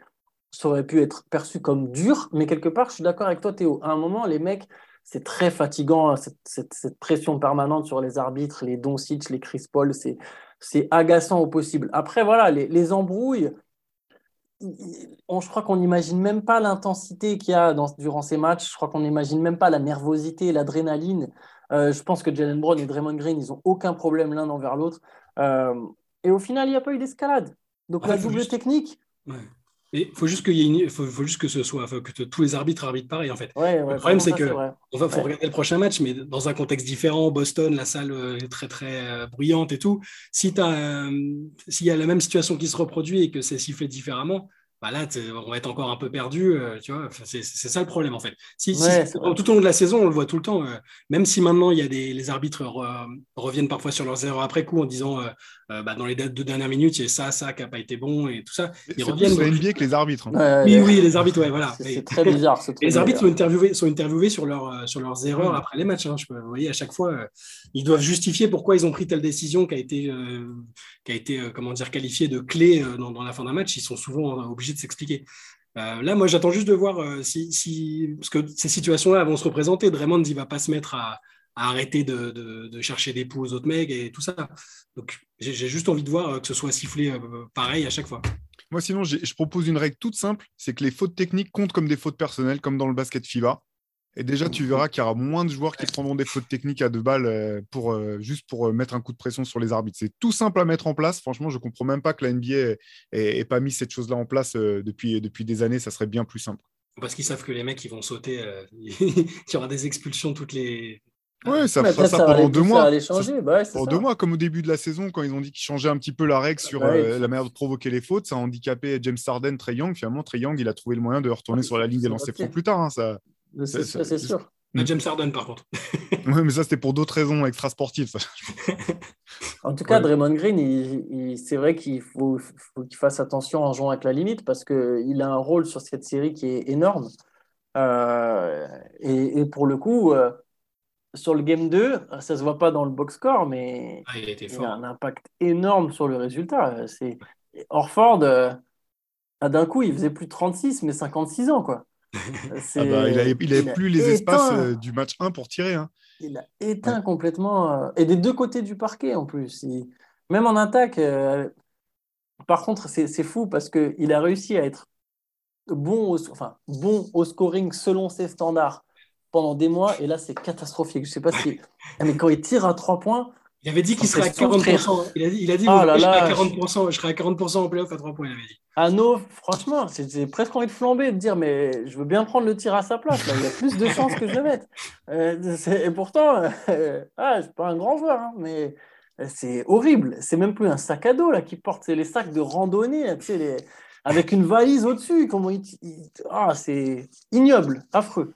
ça aurait pu être perçu comme dur, mais quelque part, je suis d'accord avec toi, Théo. À un moment, les mecs, c'est très fatigant, hein, cette, pression permanente sur les arbitres, les Doncic, les Chris Paul, c'est agaçant au possible. Après, voilà, les, embrouilles, on, je crois qu'on n'imagine même pas l'intensité qu'il y a durant ces matchs. Je crois qu'on n'imagine même pas la nervosité, l'adrénaline. Euh, je pense que Jalen Brown et Draymond Green, ils n'ont aucun problème l'un envers l'autre. Euh, et au final, il n'y a pas eu d'escalade. Donc la double technique, il faut juste qu'il y ait faut, juste que ce soit, que tous les arbitres arbitrent pareil en fait. le problème c'est que on va, faut regarder le prochain match, mais dans un contexte différent, Boston, la salle euh, est très très euh, bruyante et tout. Si euh, s'il y a la même situation qui se reproduit et que c'est sifflé différemment, bah là, on va être encore un peu perdu. Euh, tu vois, c'est ça le problème en fait. Si, tout au long de la saison, on le voit tout le temps. Euh, même si maintenant il y a des les arbitres reviennent parfois sur leurs erreurs après coup en disant euh, bah, dans les deux dernières minutes, il y a ça, ça qui n'a pas été bon et tout ça. Ils reviennent. C'est NBA que les arbitres. Hein. oui, oui, les arbitres, ouais, voilà. C'est très bizarre. les arbitres sont interviewés, sont interviewés sur, leur, sur leurs erreurs après les matchs. Hein. Je peux, vous voyez, à chaque fois, ils doivent justifier pourquoi ils ont pris telle décision qui a été, qui a été comment dire, qualifiée de clé dans, dans la fin d'un match. Ils sont souvent obligés de s'expliquer. là, moi, j'attends juste de voir si, parce que ces situations-là vont se représenter. Draymond, il va pas se mettre à, arrêter de, chercher des poux aux autres mecs et tout ça. Donc, j'ai juste envie de voir que ce soit sifflé pareil à chaque fois. Moi, sinon, je propose une règle toute simple c'est que les fautes techniques comptent comme des fautes personnelles, comme dans le basket FIBA. Et déjà, tu verras qu'il y aura moins de joueurs qui prendront des fautes techniques à deux balles euh, pour, euh, juste pour euh, mettre un coup de pression sur les arbitres. C'est tout simple à mettre en place. Franchement, je ne comprends même pas que la NBA n'ait pas mis cette chose-là en place depuis, depuis des années. Ça serait bien plus simple. Parce qu'ils savent que les mecs, ils vont sauter, <laughs> qu'il y aura des expulsions toutes les, oui, ça fera ça, pendant deux mois. Bah pendant deux mois, comme au début de la saison, quand ils ont dit qu'ils changeaient un petit peu la règle sur bah la manière de provoquer les fautes, ça a handicapé James Harden, Trey Young. Finalement, Trey Young, il a trouvé le moyen de retourner sur la ligne des lancers francs plus tard. Hein, ça, c'est sûr. Mm. James Harden, par contre. <laughs> oui, mais ça, c'était pour d'autres raisons extrasportives. <laughs> en tout cas, Draymond Green, c'est vrai qu'il faut, qu'il fasse attention en jouant avec la limite parce qu'il a un rôle sur cette série qui est énorme. Euh, et, pour le coup, euh, sur le game 2, ça ne se voit pas dans le box score, mais ah, il, a un impact énorme sur le résultat. C'est... Orford, euh, ah, d'un coup, il faisait plus de 36, mais 56 ans. quoi. Ah bah, il n'avait plus les espaces euh, du match 1 pour tirer. Hein. Il a éteint complètement. Euh, et des deux côtés du parquet en plus. Même en attaque. Euh, par contre, c'est fou parce qu'il a réussi à être bon au... Enfin, bon au scoring selon ses standards pendant des mois. Et là, c'est catastrophique. Je sais pas si. Mais quand il tire à 3 points. Il avait dit qu'il serait à 40%. Il a dit, il a dit oh je, serai à 40%, je serai à 40% en playoff à 3 points, il avait dit. Anno, franchement, j'ai presque envie de flamber, de dire, mais je veux bien prendre le tir à sa place. Il y a plus de chances que je le mette. Euh, et pourtant, euh, <laughs> ah, je ne suis pas un grand joueur, hein, mais c'est horrible. C'est même plus un sac à dos là, qui porte, c'est les sacs de randonnée, tu sais, les... avec une valise au-dessus. Comment il... Ah, c'est ignoble, affreux.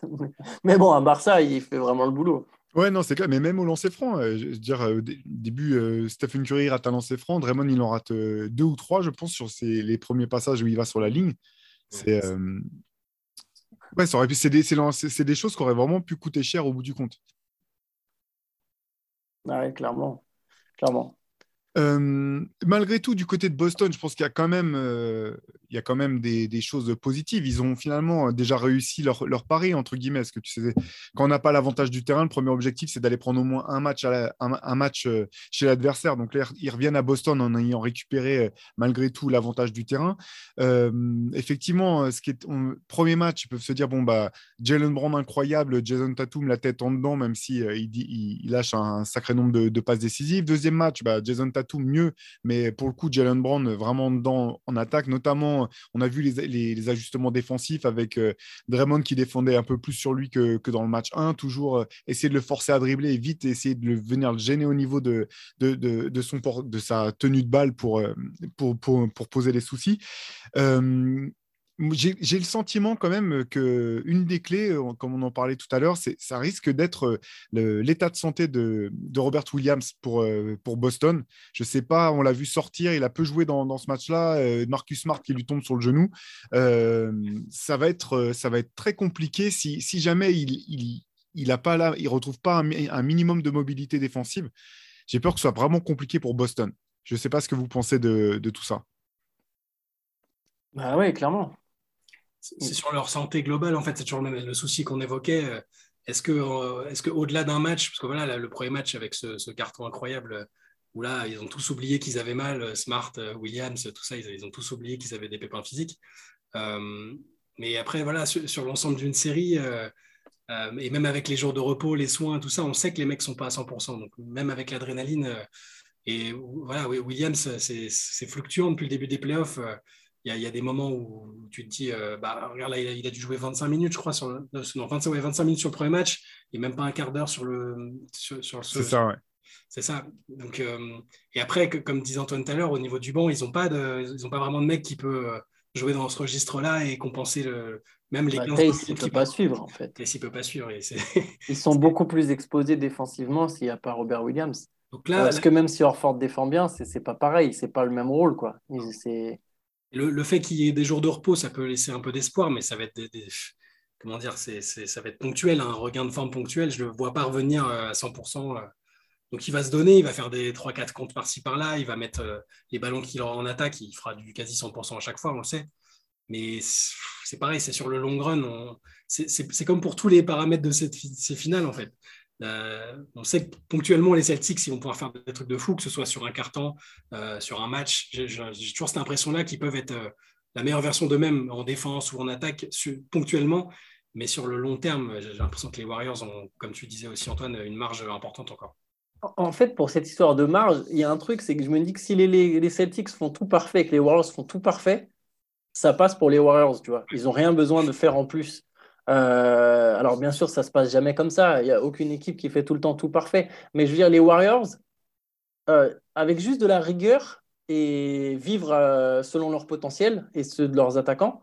<laughs> mais bon, à Barça, il fait vraiment le boulot. Ouais, non, c'est clair. Mais même au lancer franc, euh, je veux dire, au euh, début, euh, Stephen Curry rate un lancer franc. Draymond, il en rate deux ou trois, je pense, sur les premiers passages où il va sur la ligne. C'est ouais, c'est des, des, choses qui auraient vraiment pu coûter cher au bout du compte. Ouais, clairement. Clairement. Euh, malgré tout, du côté de Boston, je pense qu'il y a quand même, euh, il y a quand même des, choses positives. Ils ont finalement déjà réussi leur, pari, entre guillemets. Parce que tu sais, quand on n'a pas l'avantage du terrain, le premier objectif, c'est d'aller prendre au moins un match, un, match euh, chez l'adversaire. Donc là, ils reviennent à Boston en ayant récupéré malgré tout l'avantage du terrain. effectivement, ce qui est premier match, ils peuvent se dire bon bah Jalen Brown incroyable, Jason Tatum la tête en dedans, même si lâche un, sacré nombre de, passes décisives. Deuxième match, bah, Jason Tatum mieux, mais pour le coup, Jalen Brown vraiment dedans en attaque. Notamment, on a vu les, ajustements défensifs avec euh, Draymond qui défendait un peu plus sur lui que, dans le match 1. Toujours euh, essayer de le forcer à dribbler et vite essayer de venir le gêner au niveau de, sa tenue de balle pour, euh, poser les soucis. J'ai le sentiment quand même que une des clés, comme on en parlait tout à l'heure, ça risque d'être l'état de santé de, Robert Williams pour, Boston. Je ne sais pas, on l'a vu sortir, il a peu joué dans, ce match-là. Marcus Smart qui lui tombe sur le genou. ça, va être, très compliqué si, jamais il, il, retrouve pas un, minimum de mobilité défensive. J'ai peur que ce soit vraiment compliqué pour Boston. Je ne sais pas ce que vous pensez de, tout ça. Bah oui, clairement c'est sur leur santé globale, en fait, c'est toujours le, souci qu'on évoquait. Euh, est-ce que, euh, est-ce que au-delà d'un match, parce que voilà, le premier match avec ce, carton incroyable, où là, ils ont tous oublié qu'ils avaient mal, euh, Smart, Williams, tout ça, ils, ont tous oublié qu'ils avaient des pépins physiques. mais après, voilà, sur, l'ensemble d'une série, et même avec les jours de repos, les soins, tout ça, on sait que les mecs sont pas à 100%. Donc, même avec l'adrénaline, et voilà, Williams, c'est fluctuant depuis le début des playoffs il y, a des moments où tu te dis, euh, bah, regarde, là, il a, dû jouer 25 minutes, je crois, sur le, non, 25, 25 minutes sur le premier match, et même pas un quart d'heure sur le. Sur, c'est ça, ouais. C'est ça. Donc, euh, et après, comme disait Antoine tout à l'heure, au niveau du banc, ils n'ont pas, de, ils ont pas vraiment de mec qui peut euh, jouer dans ce registre-là et compenser le, même les 15 bah, ne peut pas suivre, en fait. il peut pas suivre. <laughs> ils sont beaucoup plus exposés défensivement s'il n'y a pas Robert Williams. Donc là, Parce que même si Orford défend bien, c'est, c'est pas pareil, c'est pas le même rôle, quoi. C'est le, fait qu'il y ait des jours de repos, ça peut laisser un peu d'espoir, mais ça va être des, comment dire, ça va être ponctuel, un regain de forme ponctuel. Je ne le vois pas revenir euh, à 100%. Euh. Donc il va se donner, il va faire des 3-4 comptes par-ci par-là, il va mettre euh, les ballons qu'il aura en attaque, il fera du quasi 100% à chaque fois, on le sait. Mais c'est pareil, c'est sur le long run. C'est comme pour tous les paramètres de cette, ces finales, en fait. Euh, on sait que ponctuellement, les Celtics, ils vont pouvoir faire des trucs de fou, que ce soit sur un carton, euh, sur un match. J'ai toujours cette impression-là qu'ils peuvent être la meilleure version d'eux-mêmes en défense ou en attaque ponctuellement. Mais sur le long terme, j'ai l'impression que les Warriors ont, comme tu disais aussi, Antoine, une marge importante encore. En fait, pour cette histoire de marge, il y a un truc, c'est que je me dis que si les, Celtics font tout parfait que les Warriors font tout parfait, ça passe pour les Warriors, tu vois. Ils n'ont rien besoin de faire en plus. Euh, alors, bien sûr, ça se passe jamais comme ça. Il n'y a aucune équipe qui fait tout le temps tout parfait. Mais je veux dire, les Warriors, euh, avec juste de la rigueur et vivre euh, selon leur potentiel et ceux de leurs attaquants,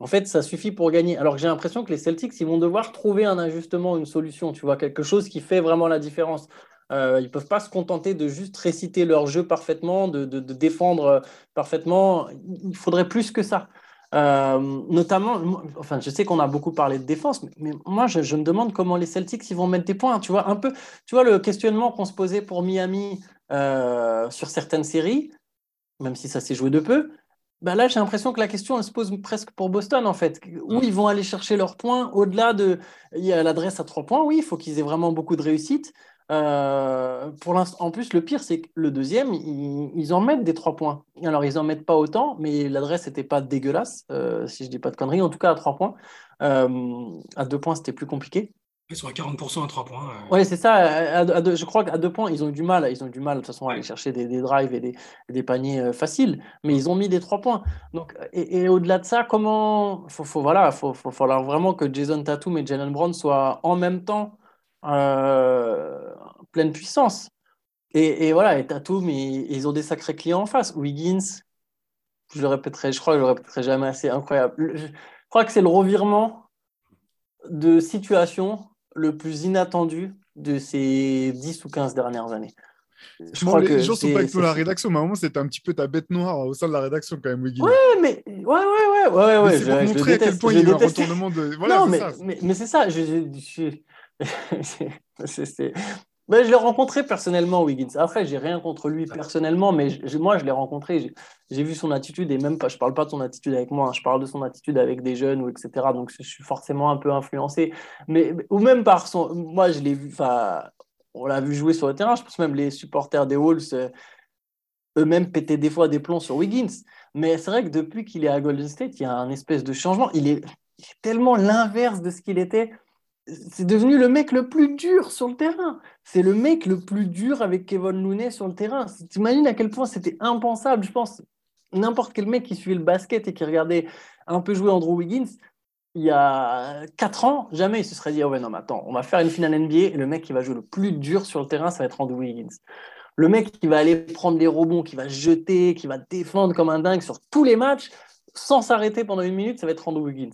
en fait, ça suffit pour gagner. Alors que j'ai l'impression que les Celtics, ils vont devoir trouver un ajustement, une solution, tu vois, quelque chose qui fait vraiment la différence. Ils ne peuvent pas se contenter de juste réciter leur jeu parfaitement, de, défendre parfaitement. Il faudrait plus que ça. Euh, notamment, enfin, je sais qu'on a beaucoup parlé de défense, mais, moi, je, me demande comment les Celtics ils vont mettre des points. Tu vois, un peu, tu vois le questionnement qu'on se posait pour Miami sur certaines séries, même si ça s'est joué de peu. Bah là, j'ai l'impression que la question elle se pose presque pour Boston en fait. Où ils vont aller chercher leurs points au-delà de. Il y a l'adresse à trois points, oui, il faut qu'ils aient vraiment beaucoup de réussite. Euh, pour l'instant, en plus, le pire, c'est que le deuxième, ils, en mettent des trois points. Alors, ils en mettent pas autant, mais l'adresse n'était pas dégueulasse, euh, si je dis pas de conneries. En tout cas, à trois points. Euh, à deux points, c'était plus compliqué. Ils sont à 40% à trois points. Oui, c'est ça. je crois qu'à deux points, ils ont eu du mal. Ils ont eu du mal, de toute façon, à aller chercher des, drives et des, paniers faciles. Mais ils ont mis des trois points. Donc, et, au-delà de ça, comment. Faut, faut, voilà, faut, faut falloir vraiment que Jason Tatum et Jalen Brown soient en même temps euh, pleine puissance. Et, voilà, et Tatum, ils, ils, ont des sacrés clients en face. Wiggins, je le répéterai, je crois que je le répéterai jamais assez, incroyable. Je crois que c'est le revirement de situation le plus inattendu de ces 10 ou 15 dernières années. Je crois les que gens sont pas avec la rédaction, mais à un moment, c'était un petit peu ta bête noire au sein de la rédaction quand même, Wiggins. Ouais, mais ouais, ouais, ouais, ouais, ouais. C'est pour montrer à quel point il y a un retournement de. Voilà, non, mais, mais, mais c'est ça. Je, je, <laughs> c'est, ben, je l'ai rencontré personnellement, Wiggins. Après, j'ai rien contre lui personnellement, mais moi, je l'ai rencontré. J'ai, vu son attitude et même pas. Je parle pas de son attitude avec moi. Hein. je parle de son attitude avec des jeunes ou etc. Donc, je suis forcément un peu influencé. Mais ou même par son. Moi, je l'ai vu. Enfin, on l'a vu jouer sur le terrain. Je pense même les supporters des Wolves euh, eux-mêmes pétaient des fois des plombs sur Wiggins. Mais c'est vrai que depuis qu'il est à Golden State, il y a un espèce de changement. il est tellement l'inverse de ce qu'il était c'est devenu le mec le plus dur sur le terrain. C'est le mec le plus dur avec Kevin Looney sur le terrain. T'imagines à quel point c'était impensable, je pense. N'importe quel mec qui suivait le basket et qui regardait un peu jouer Andrew Wiggins, il y a 4 ans, jamais il se serait dit oh ouais, non, mais attends, on va faire une finale NBA et le mec qui va jouer le plus dur sur le terrain, ça va être Andrew Wiggins. Le mec qui va aller prendre les rebonds, qui va jeter, qui va défendre comme un dingue sur tous les matchs sans s'arrêter pendant une minute, ça va être Andrew Wiggins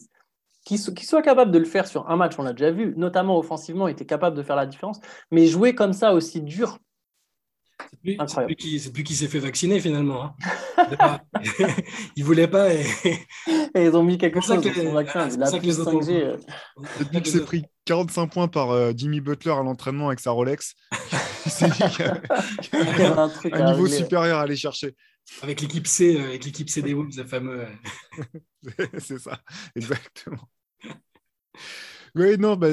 qui, soit capable de le faire sur un match, on l'a déjà vu, notamment offensivement, il était capable de faire la différence, mais jouer comme ça aussi dur. C'est plus, plus qui s'est fait vacciner finalement. Hein. <laughs> il voulait pas. <laughs> Et... ils ont mis quelque chose dans son vaccin. La plus 5G. Euh. Depuis qu'il s'est pris 45 points par euh, Jimmy Butler à l'entraînement avec sa Rolex, <laughs> il y a un, un niveau supérieur à aller chercher. Avec l'équipe C, euh, avec l'équipe C des Wolves, le fameux. c'est ça, exactement. <laughs> Oui, non, bah,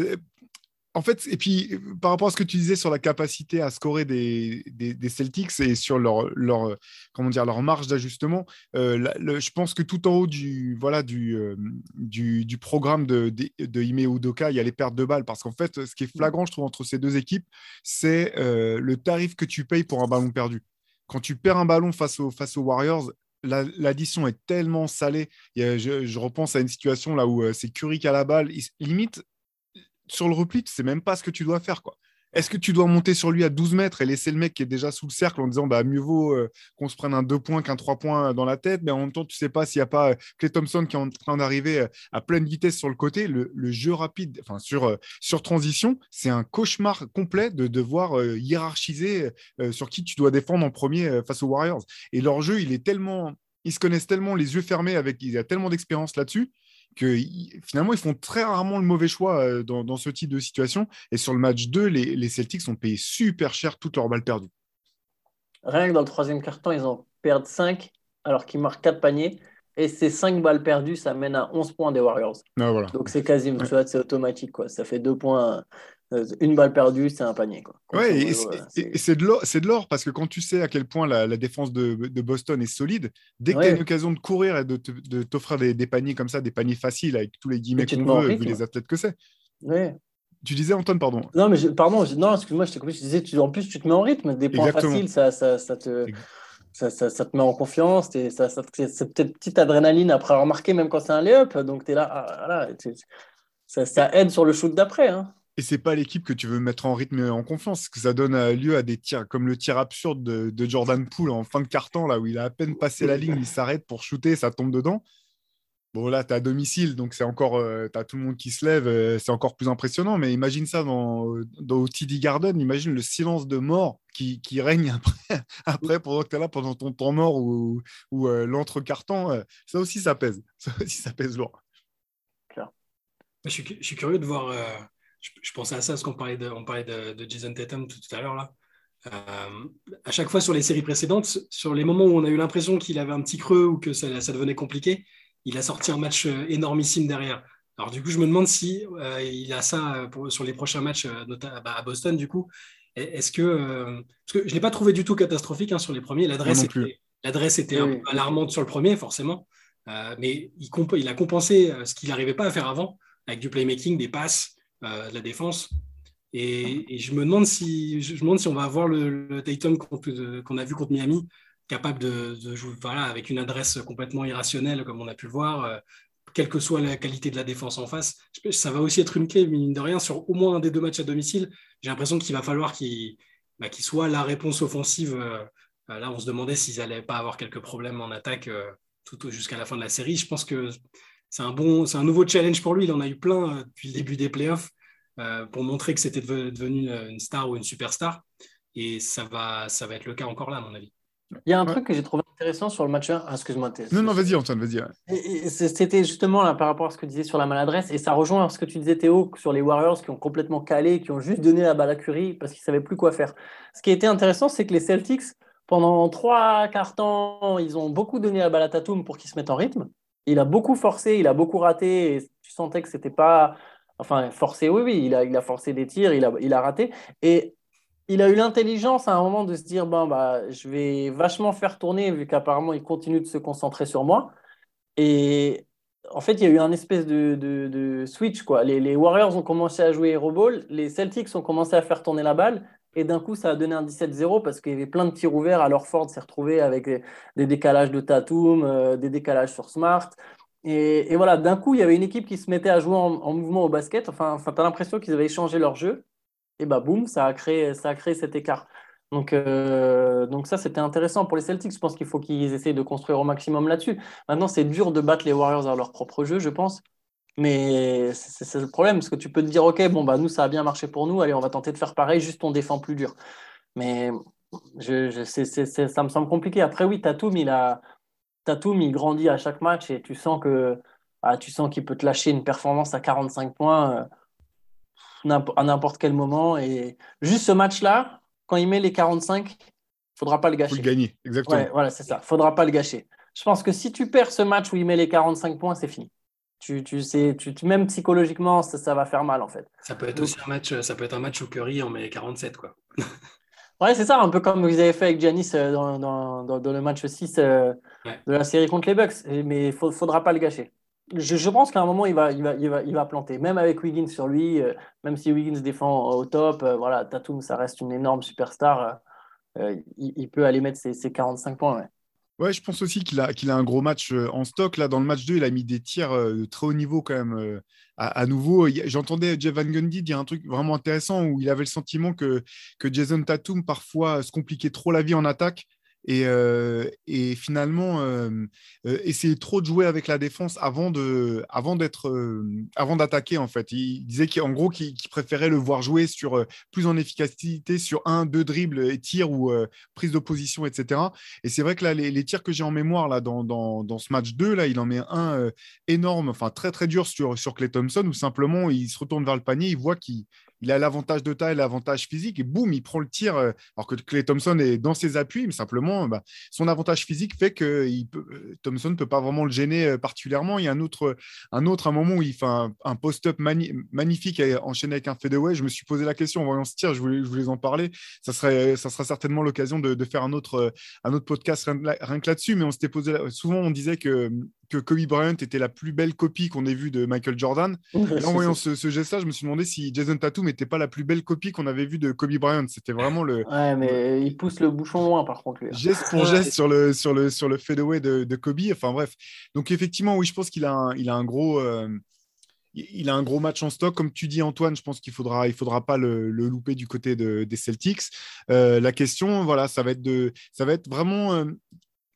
en fait, et puis par rapport à ce que tu disais sur la capacité à scorer des, des, Celtics et sur leur, leur, comment dire, leur marge d'ajustement, euh, je pense que tout en haut du, voilà, du, euh, du, programme de, de, de Ime Udoka, il y a les pertes de balles. Parce qu'en fait, ce qui est flagrant, je trouve, entre ces deux équipes, c'est le tarif que tu payes pour un ballon perdu quand tu perds un ballon face, face aux Warriors, l'addition est tellement salée. je, repense à une situation là où euh, c'est qui a la balle. limite, sur le repli, tu sais même pas ce que tu dois faire. Quoi. Est-ce que tu dois monter sur lui à 12 mètres et laisser le mec qui est déjà sous le cercle en disant bah, mieux vaut euh, qu'on se prenne un 2 points qu'un 3 points dans la tête Mais en même temps, tu ne sais pas s'il n'y a pas Clay Thompson qui est en train d'arriver euh, à pleine vitesse sur le côté. Le, jeu rapide, enfin sur, euh, sur transition, c'est un cauchemar complet de devoir hiérarchiser sur qui tu dois défendre en premier face aux Warriors. Et leur jeu, il est tellement. Ils se connaissent tellement les yeux fermés, avec, il y a tellement d'expérience là-dessus que finalement, ils font très rarement le mauvais choix dans, ce type de situation. Et sur le match 2, les, les Celtics ont payé super cher toutes leurs balles perdues. Rien que dans le troisième quart-temps, ils ont perdu 5 alors qu'ils marquent 4 paniers. Et ces 5 balles perdues, ça mène à 11 points des Warriors. Ah, voilà. Donc c'est quasiment, tu vois, c'est automatique. Quoi. Ça fait 2 points. Euh, une balle perdue, c'est un panier. Quoi. Ouais, c'est de l'or, parce que quand tu sais à quel point la, défense de, Boston est solide, dès que tu as une occasion de courir et de t'offrir des, des, paniers comme ça, des paniers faciles avec tous les guillemets qu'on veut, vu les athlètes que c'est. Ouais. Tu disais, Antoine, pardon. Non, mais pardon, non, excuse-moi, je t'ai coupé. Je disais, tu, en plus, tu te mets en rythme. Des points faciles, ça, ça, ça te. Ça, ça, ça, te met en confiance, et ça, ça c'est peut-être petite adrénaline après avoir marqué, même quand c'est un lay-up. Donc, tu es là, ah, voilà, ça, ça, aide sur le shoot d'après. Hein. Et c'est pas l'équipe que tu veux mettre en rythme et en confiance, que ça donne euh, lieu à des tirs comme le tir absurde de, de Jordan Poole en fin de carton, là où il a à peine passé la ligne, il s'arrête pour shooter, ça tombe dedans. Bon, là, tu es à domicile, donc c'est encore, euh, tu as tout le monde qui se lève, euh, c'est encore plus impressionnant. Mais imagine ça dans, dans TD Garden, imagine le silence de mort qui, qui règne <laughs> après, après pendant que tu es là, pendant ton temps mort ou, ou euh, l'entre-carton. ça aussi, ça pèse. <laughs> Ça aussi, ça pèse lourd. Je suis, je suis curieux de voir. Je, pensais à ça parce qu'on parlait, de, on parlait de, Jason Tatum tout, à l'heure. là. à chaque fois sur les séries précédentes, sur les moments où on a eu l'impression qu'il avait un petit creux ou que ça, ça devenait compliqué, il a sorti un match euh, énormissime derrière. Alors du coup, je me demande si euh, il a ça euh, pour, sur les prochains matchs bah, à Boston, du coup. Est-ce que, parce que je ne l'ai pas trouvé du tout catastrophique hein, sur les premiers. L'adresse était, l'adresse était un peu alarmante sur le premier, forcément. mais il, il, a compensé ce qu'il n'arrivait pas à faire avant, avec du playmaking, des passes, de la défense. Et, je, me demande si, je me demande si on va avoir le, le Tatum qu'on a vu contre Miami capable de, jouer voilà, avec une adresse complètement irrationnelle, comme on a pu le voir, euh, quelle que soit la qualité de la défense en face. Ça va aussi être une clé, mine de rien, sur au moins un des deux matchs à domicile. J'ai l'impression qu'il va falloir qu'il bah, soit la réponse offensive. Euh, là, on se demandait s'ils n'allaient pas avoir quelques problèmes en attaque euh, tout jusqu'à la fin de la série. Je pense que c'est un, bon, un nouveau challenge pour lui. Il en a eu plein depuis le début des playoffs pour montrer que c'était devenu une star ou une superstar. Et ça va, ça va être le cas encore là, à mon avis. Il y a un truc que j'ai trouvé intéressant sur le match 1. Ah, excuse-moi. Non, non, vas-y, Antoine, vas-y. C'était justement là par rapport à ce que tu disais sur la maladresse. Et ça rejoint ce que tu disais, Théo, sur les Warriors qui ont complètement calé, qui ont juste donné la balle à Curry parce qu'ils ne savaient plus quoi faire. Ce qui a été intéressant, c'est que les Celtics, pendant trois quarts temps, ils ont beaucoup donné la balle à Tatum pour qu'il se mette en rythme. Il a beaucoup forcé, il a beaucoup raté. Et tu sentais que c'était pas. Enfin, forcé, oui, oui, il a, il a forcé des tirs, il a, il a raté. Et il a eu l'intelligence à un moment de se dire bon, bah, je vais vachement faire tourner, vu qu'apparemment il continue de se concentrer sur moi. Et en fait, il y a eu un espèce de, switch. Quoi. Les, Warriors ont commencé à jouer Hero Ball, les Celtics ont commencé à faire tourner la balle. Et d'un coup, ça a donné un 17-0 parce qu'il y avait plein de tirs ouverts. Alors Ford s'est retrouvé avec des, décalages de Tatum, euh, des décalages sur Smart. Et, voilà, d'un coup, il y avait une équipe qui se mettait à jouer en, mouvement au basket. Enfin, enfin tu as l'impression qu'ils avaient changé leur jeu et bah boum, ça a créé, ça a créé cet écart. Donc, euh, donc ça, c'était intéressant pour les Celtics. Je pense qu'il faut qu'ils essayent de construire au maximum là-dessus. Maintenant, c'est dur de battre les Warriors à leur propre jeu, je pense. Mais c'est le problème, parce que tu peux te dire, OK, bon, bah, nous, ça a bien marché pour nous, allez, on va tenter de faire pareil, juste on défend plus dur. Mais je, je ça me semble compliqué. Après, oui, Tatum, il, a, Tatum, il grandit à chaque match et tu sens que ah, tu sens qu'il peut te lâcher une performance à 45 points. Euh, à n'importe quel moment. Et juste ce match-là, quand il met les 45, il faudra pas le gâcher. Il faut le gagner, exactement. voilà, c'est ça. faudra pas le gâcher. Je pense que si tu perds ce match où il met les 45 points, c'est fini. Tu, tu sais, tu, même psychologiquement, ça, ça, va faire mal en fait. Ça peut être aussi un match, ça peut être un match où Curry en met 47 quoi. <laughs> ouais, c'est ça, un peu comme vous avez fait avec Giannis euh, dans, dans, dans, le match 6 euh, de la série contre les Bucks. Mais il ne faudra pas le gâcher je, pense qu'à un moment, il va, il, va, il, va, il va planter. Même avec Wiggins sur lui, euh, même si Wiggins défend au top, euh, voilà, Tatum, ça reste une énorme superstar. Il, peut aller mettre ses, 45 points. Ouais. Ouais, je pense aussi qu'il a, un gros match en stock. Là, dans le match 2, il a mis des tirs de très haut niveau quand même. À, nouveau, j'entendais Jeff Van Gundy dire un truc vraiment intéressant où il avait le sentiment que, que Jason Tatum parfois se compliquait trop la vie en attaque et, euh, et finalement euh, euh, essayer trop de jouer avec la défense avant de avant d'être avant d'attaquer en fait. Il disait qu'en gros qu'il préférait le voir jouer sur plus en efficacité sur un deux dribbles et tirs ou prise de position etc et c'est vrai que là les, tirs que j'ai en mémoire là dans, dans, dans, ce match 2 là il en met un énorme enfin très très dur sur sur Clay Thompson où simplement il se retourne vers le panier il voit qu'il il a l'avantage de taille, l'avantage physique, et boum, il prend le tir, euh, alors que Clay Thompson est dans ses appuis, mais simplement, bah, son avantage physique fait que euh, Thompson ne peut pas vraiment le gêner euh, particulièrement. Il y a un autre, un autre moment où il fait un, post-up magnifique enchaîné avec un fadeaway. Je me suis posé la question en voyant ce tir, je voulais, je voulais en parler. Ça, serait, sera certainement l'occasion de, faire un autre, un autre podcast rien, que là-dessus, mais on s'était posé, souvent on disait que que Kobe Bryant était la plus belle copie qu'on ait vue de Michael Jordan. <laughs> en voyant ce, geste-là, je me suis demandé si Jason Tatum n'était pas la plus belle copie qu'on avait vue de Kobe Bryant. C'était vraiment le. Ouais, mais il pousse le bouchon loin, par contre. Lui. Geste pour <laughs> geste sur le, sur le, sur le fadeaway de, de Kobe. Enfin bref. Donc effectivement, oui, je pense qu'il a, un, il a un gros. Euh, il a un gros match en stock. Comme tu dis, Antoine, je pense qu'il ne faudra, il faudra pas le, louper du côté de, des Celtics. Euh, la question, voilà, ça va être, de, ça va être vraiment euh,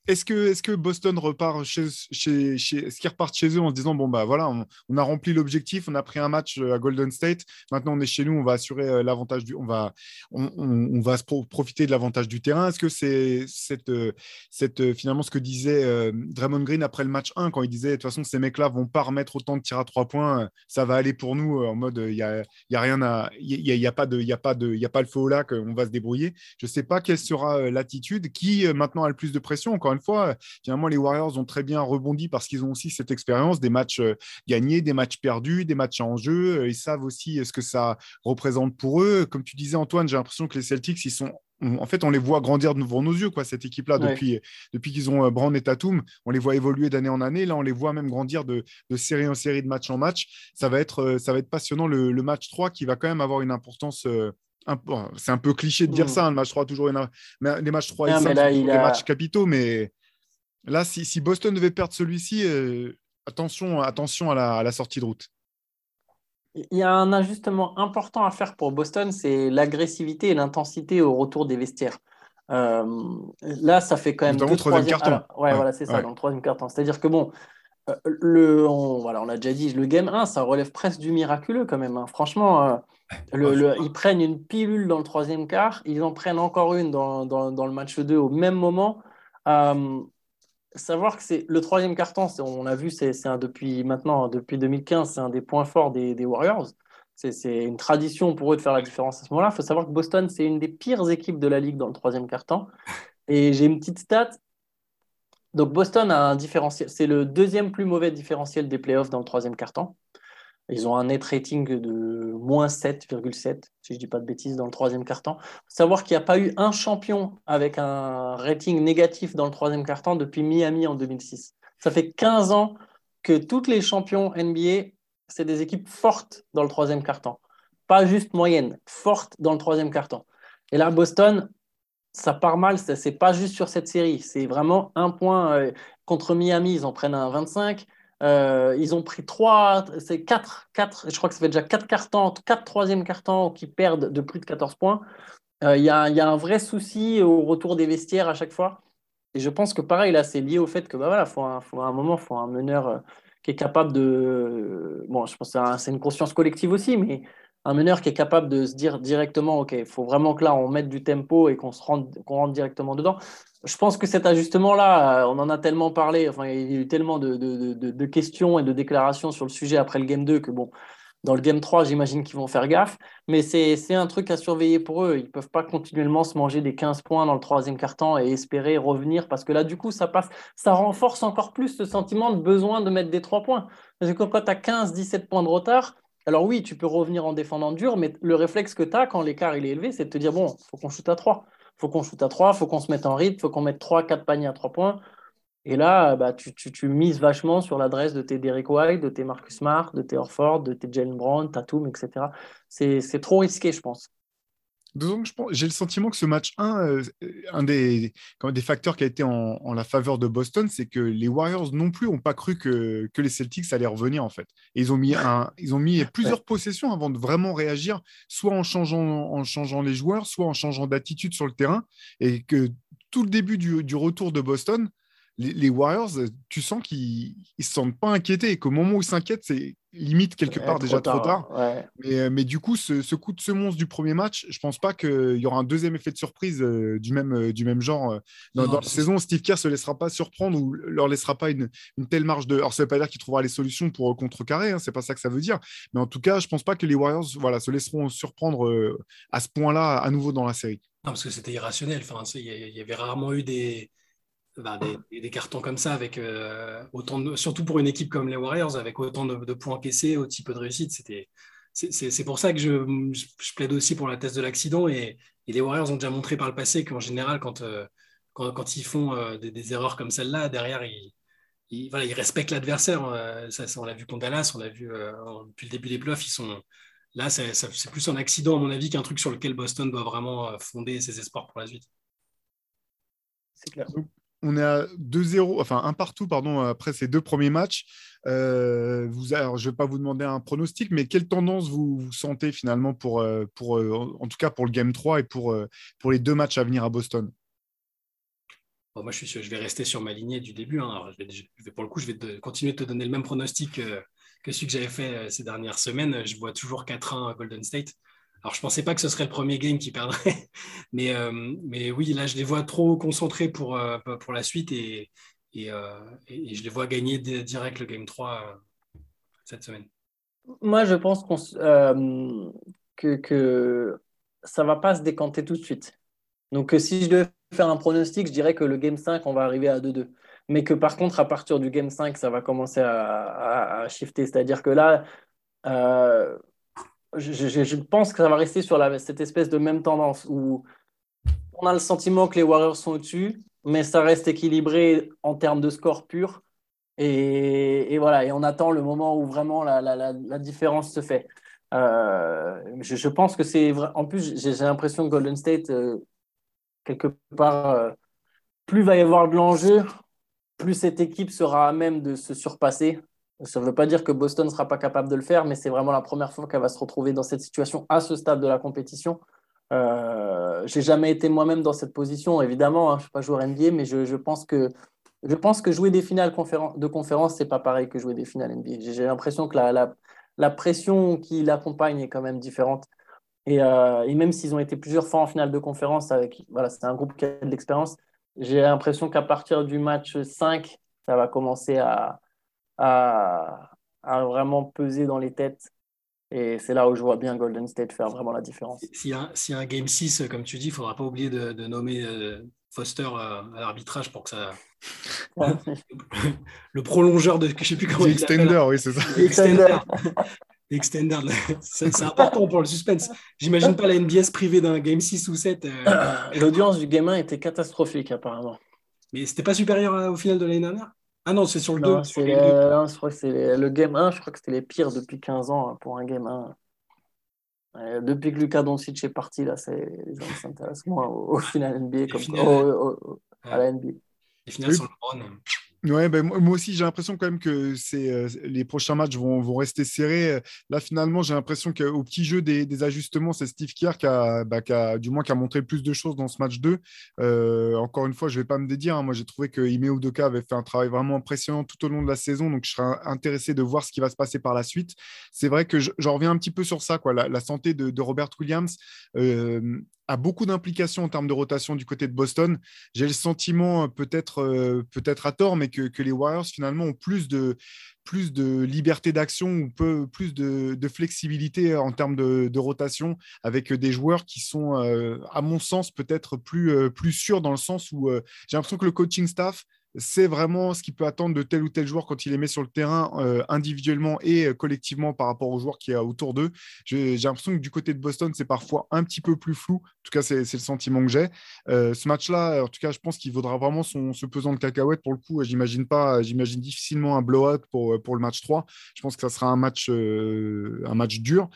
est-ce que, est que Boston repart chez, chez, chez ce qu'ils repartent chez eux en se disant bon bah voilà on, a rempli l'objectif on a pris un match euh, à Golden State. Maintenant on est chez nous on va assurer euh, l'avantage du on va on, va profiter de l'avantage du terrain. Est-ce que c'est cette, euh, cette finalement ce que disait Draymond Green après le match 1 quand il disait de toute façon ces mecs là vont pas remettre autant de tirs à trois points ça va aller pour nous en mode il y a, y a rien à il y, a, pas de il y a pas de il y a pas le feu au lac on va se débrouiller. Je sais pas quelle sera l'attitude. Qui maintenant a le plus de pression encore une fois, finalement, les Warriors ont très bien rebondi parce qu'ils ont aussi cette expérience des matchs euh, gagnés, des matchs perdus, des matchs en jeu. Euh, ils savent aussi euh, ce que ça représente pour eux. Comme tu disais, Antoine, j'ai l'impression que les Celtics, ils sont en fait, on les voit grandir devant nos yeux, quoi, cette équipe-là, depuis, depuis qu'ils ont Brand et Tatum. On les voit évoluer d'année en année. Là, on les voit même grandir de, série en série, de match en match. Ça va être, ça va être passionnant le, match 3 qui va quand même avoir une importance c'est un peu cliché de dire mm. ça, hein, le match 3 toujours mais les matchs 3 et 5 sont des matchs capitaux, mais là, si, Boston devait perdre celui-ci, euh, attention, attention à la, sortie de route. Il y a un ajustement important à faire pour Boston, c'est l'agressivité et l'intensité au retour des vestiaires. Euh, là, ça fait quand même deux troisième carton. ouais, voilà, c'est ça, dans le troisième carton. C'est-à-dire que bon, le, on, voilà, on l'a déjà dit, le game 1, ça relève presque du miraculeux quand même. Hein. Franchement, le, ils prennent une pilule dans le troisième quart, ils en prennent encore une dans, dans, le match 2 au même moment. Euh, savoir que c'est le troisième carton, on a vu, c'est depuis maintenant, depuis 2015, c'est un des points forts des, des Warriors. C'est une tradition pour eux de faire la différence à ce moment-là. Il faut savoir que Boston, c'est une des pires équipes de la ligue dans le troisième carton. Et j'ai une petite stat. Donc Boston a un différentiel, c'est le deuxième plus mauvais différentiel des playoffs dans le troisième carton. Ils ont un net rating de moins 7,7, si je ne dis pas de bêtises, dans le troisième faut savoir qu'il n'y a pas eu un champion avec un rating négatif dans le troisième carton depuis Miami en 2006. Ça fait 15 ans que tous les champions NBA, c'est des équipes fortes dans le troisième carton. Pas juste moyennes, fortes dans le troisième carton. Et là, Boston, ça part mal, ce n'est pas juste sur cette série. C'est vraiment un point euh, contre Miami, ils en prennent un 25. Euh, ils ont pris trois, c'est quatre, quatre, je crois que ça fait déjà quatre cartons, quatre troisième cartons qui perdent de plus de 14 points. Euh, il y, a, un vrai souci au retour des vestiaires à chaque fois. Et je pense que pareil, là, c'est lié au fait que, bah voilà, faut un, moment, il faut un meneur qui est capable de. Bon, je pense que c'est une conscience collective aussi, mais un meneur qui est capable de se dire directement, OK, il faut vraiment que là, on mette du tempo et qu'on se qu'on rentre directement dedans. Je pense que cet ajustement-là, euh, on en a tellement parlé, enfin, il y a eu tellement de, questions et de déclarations sur le sujet après le Game 2 que, bon, dans le Game 3, j'imagine qu'ils vont faire gaffe, mais c'est un truc à surveiller pour eux. Ils ne peuvent pas continuellement se manger des 15 points dans le troisième quart-temps et espérer revenir, parce que là, du coup, ça, passe, ça renforce encore plus ce sentiment de besoin de mettre des 3 points. Parce que quand tu as 15-17 points de retard, alors oui, tu peux revenir en défendant dur, mais le réflexe que tu as quand l'écart il est élevé, c'est de te dire, bon, faut qu'on shoot à 3. Il faut qu'on shoot à 3, il faut qu'on se mette en rythme, faut qu'on mette 3-4 paniers à 3 points. Et là, bah, tu, mises vachement sur l'adresse de tes Derek White, de tes Marcus Smart, de tes Orford, de tes Jalen Brown, Tatum, etc. C'est trop risqué, je pense j'ai le sentiment que ce match 1, euh, un des, des facteurs qui a été en, la faveur de Boston, c'est que les Warriors non plus n'ont pas cru que, les Celtics allaient revenir en fait. Et ils ont mis, un, ils ont mis plusieurs possessions avant de vraiment réagir, soit en changeant, en changeant les joueurs, soit en changeant d'attitude sur le terrain. Et que tout le début du retour de Boston, les, Warriors, tu sens qu'ils ne se sentent pas inquiétés et qu'au moment où ils s'inquiètent, c'est limite quelque part déjà trop tard. Mais, euh, mais, du coup, ce, coup de semonce du premier match, je pense pas qu'il y aura un deuxième effet de surprise euh, du, même, euh, du même genre. Dans, la saison, Steve Kerr se laissera pas surprendre ou leur laissera pas une, telle marge de. Alors, ça veut pas dire qu'il trouvera les solutions pour contrecarrer, hein, c'est pas ça que ça veut dire. Mais en tout cas, je pense pas que les Warriors voilà, se laisseront surprendre à ce point-là à nouveau dans la série. Non, parce que c'était irrationnel. Enfin, il y avait rarement eu des bah, des, cartons comme ça, avec euh, autant de, surtout pour une équipe comme les Warriors, avec autant de, points encaissés, aussi peu de réussite. C'était, c'est, pour ça que je, plaide aussi pour la thèse de l'accident. Et, les Warriors ont déjà montré par le passé qu'en général, quand, euh, quand, quand, ils font euh, des, erreurs comme celle-là, derrière, ils, voilà, ils respectent l'adversaire. Ça, on l'a vu contre Dallas, on l'a vu depuis le début des playoffs. Ils sont, là, c'est plus un accident, à mon avis, qu'un truc sur lequel Boston doit vraiment fonder ses espoirs pour la suite. C'est clair on est à 2-0, enfin un partout pardon, après ces deux premiers matchs. Euh, vous, je ne vais pas vous demander un pronostic, mais quelle tendance vous, sentez finalement pour, euh, pour euh, en tout cas pour le Game 3 et pour, pour les deux matchs à venir à Boston? Moi, je, suis, je vais rester sur ma lignée du début. Hein. Je vais, pour le coup, je vais continuer de te donner le même pronostic que celui que j'avais fait ces dernières semaines. Je vois toujours 4-1 Golden State. Alors, je ne pensais pas que ce serait le premier game qui perdrait, <laughs> mais, euh, mais oui, là, je les vois trop concentrés pour, euh, pour la suite et, euh, et, je les vois gagner direct le game 3 cette semaine. Moi, je pense que, que ça ne va pas se décanter tout de suite. Donc, si je devais faire un pronostic, je dirais que le game 5, on va arriver à 2-2. Mais que par contre, à partir du game 5, ça va commencer à, à shifter. C'est-à-dire que là, je, pense que ça va rester sur cette espèce de même tendance où on a le sentiment que les Warriors sont au-dessus, mais ça reste équilibré en termes de score pur. Et, voilà, et on attend le moment où vraiment la différence se fait. Euh, je, pense que c'est vrai. En plus, j'ai l'impression que Golden State, euh, quelque part, euh, plus va y avoir de l'enjeu, plus cette équipe sera à même de se surpasser. Ça ne veut pas dire que Boston ne sera pas capable de le faire, mais c'est vraiment la première fois qu'elle va se retrouver dans cette situation à ce stade de la compétition. Euh, j'ai jamais été moi-même dans cette position, évidemment. Hein, je ne suis pas joueur NBA, mais je, pense que, je pense que jouer des finales de conférence, ce n'est pas pareil que jouer des finales NBA. J'ai l'impression que la, la, pression qui l'accompagne est quand même différente. Et, euh, et même s'ils ont été plusieurs fois en finale de conférence, avec, voilà, c'est un groupe qui a de l'expérience, j'ai l'impression qu'à partir du match 5, ça va commencer à, à, vraiment peser dans les têtes. Et c'est là où je vois bien Golden State faire vraiment la différence. S'il y, a un Game 6, comme tu dis, il ne faudra pas oublier de, nommer euh, Foster euh, à l'arbitrage pour que ça. <laughs> le prolongeur de. Je sais plus comment Extender, oui, c'est ça. Extender. Extender. c'est important pour le suspense. J'imagine pas la NBS privée d'un Game 6 ou 7. Euh. L'audience du Game 1 était catastrophique, apparemment. Mais c'était pas supérieur au final de l'année dernière? Ah non, c'est sur le 2. je crois que c'est le game 1, je crois que c'était les pires depuis 15 ans hein, pour un game 1. depuis que Lucas Doncic est parti, là, les gens s'intéressent moins au, final NBA, comme, à la NBA. Les finales sur le Ouais, ben, moi aussi, j'ai l'impression quand même que c'est, euh, les prochains matchs vont, vont, rester serrés. Là, finalement, j'ai l'impression qu'au petit jeu des, ajustements, c'est Steve a, bah, qui a, du moins, qui a montré plus de choses dans ce match 2. Euh, encore une fois, je ne vais pas me dédire. Hein. Moi, j'ai trouvé que Ime Udoka avait fait un travail vraiment impressionnant tout au long de la saison. Donc, je serais intéressé de voir ce qui va se passer par la suite. C'est vrai que j'en reviens un petit peu sur ça, quoi. La, santé de, Robert Williams. Euh, a beaucoup d'implications en termes de rotation du côté de Boston. J'ai le sentiment, euh, peut-être euh, peut-être à tort, mais que, les Warriors finalement ont plus de, plus de liberté d'action ou peu, plus de, flexibilité en termes de, rotation avec des joueurs qui sont, euh, à mon sens, peut-être plus, plus sûrs dans le sens où j'ai l'impression que le coaching staff c'est vraiment ce qu'il peut attendre de tel ou tel joueur quand il les met sur le terrain euh, individuellement et euh, collectivement par rapport aux joueurs qui y a autour d'eux. J'ai l'impression que du côté de Boston, c'est parfois un petit peu plus flou. En tout cas, c'est le sentiment que j'ai. Euh, ce match-là, en tout cas, je pense qu'il vaudra vraiment son, ce pesant de cacahuètes. Pour le coup, j'imagine pas, j'imagine difficilement un blowout pour, pour le match 3. Je pense que ça sera un match, un match dur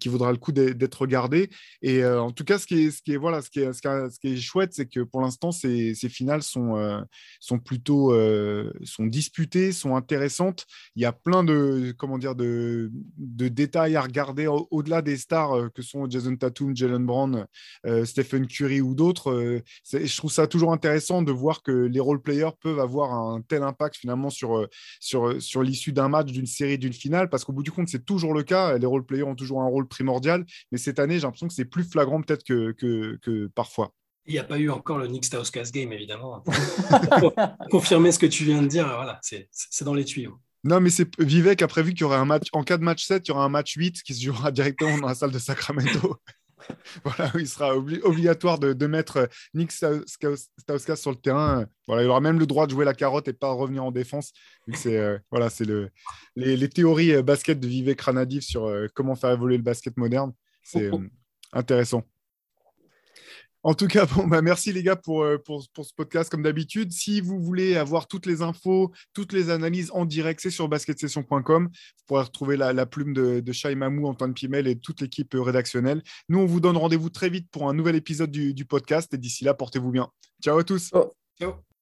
qui vaudra le coup d'être regardé. Et en tout cas, ce qui est, ce qui est, voilà, ce qui est, ce qui est, chouette, c'est que pour l'instant, ces, ces finales sont, sont plutôt plutôt sont disputées, sont intéressantes. Il y a plein de, comment dire, de, détails à regarder au-delà des stars que sont Jason Tatum, Jalen Brown, Stephen Curry ou d'autres. je trouve ça toujours intéressant de voir que les role-players peuvent avoir un tel impact finalement sur, sur, sur l'issue d'un match, d'une série, d'une finale, parce qu'au bout du compte, c'est toujours le cas. Les role-players ont toujours un rôle primordial, mais cette année, j'ai l'impression que c'est plus flagrant peut-être que, que, que parfois. Il n'y a pas eu encore le Nick Stauskas game, évidemment. <laughs> confirmer ce que tu viens de dire, voilà, c'est dans les tuyaux. Non, mais c'est Vivek a prévu qu'il y aurait un match, en cas de match 7, il y aura un match 8 qui se jouera <laughs> directement dans la salle de Sacramento. <laughs> voilà, il sera obligatoire de, mettre Nick Stauskas sur le terrain. Voilà, il aura même le droit de jouer la carotte et pas revenir en défense. C'est euh, voilà, c'est le, les, théories euh, basket de Vivek Ranadiv sur euh, comment faire évoluer le basket moderne. C'est intéressant. En tout cas, <laughs> bon, bah, merci les gars pour, euh, pour, pour ce podcast comme d'habitude. Si vous voulez avoir toutes les infos, toutes les analyses en direct, c'est sur basketsession.com. Vous pourrez retrouver la, plume de, de Shai Mamou, Antoine Pimel et toute l'équipe rédactionnelle. Nous, on vous donne rendez-vous très vite pour un nouvel épisode du, du podcast et d'ici là, portez-vous bien. Ciao à tous. Oh. Ciao.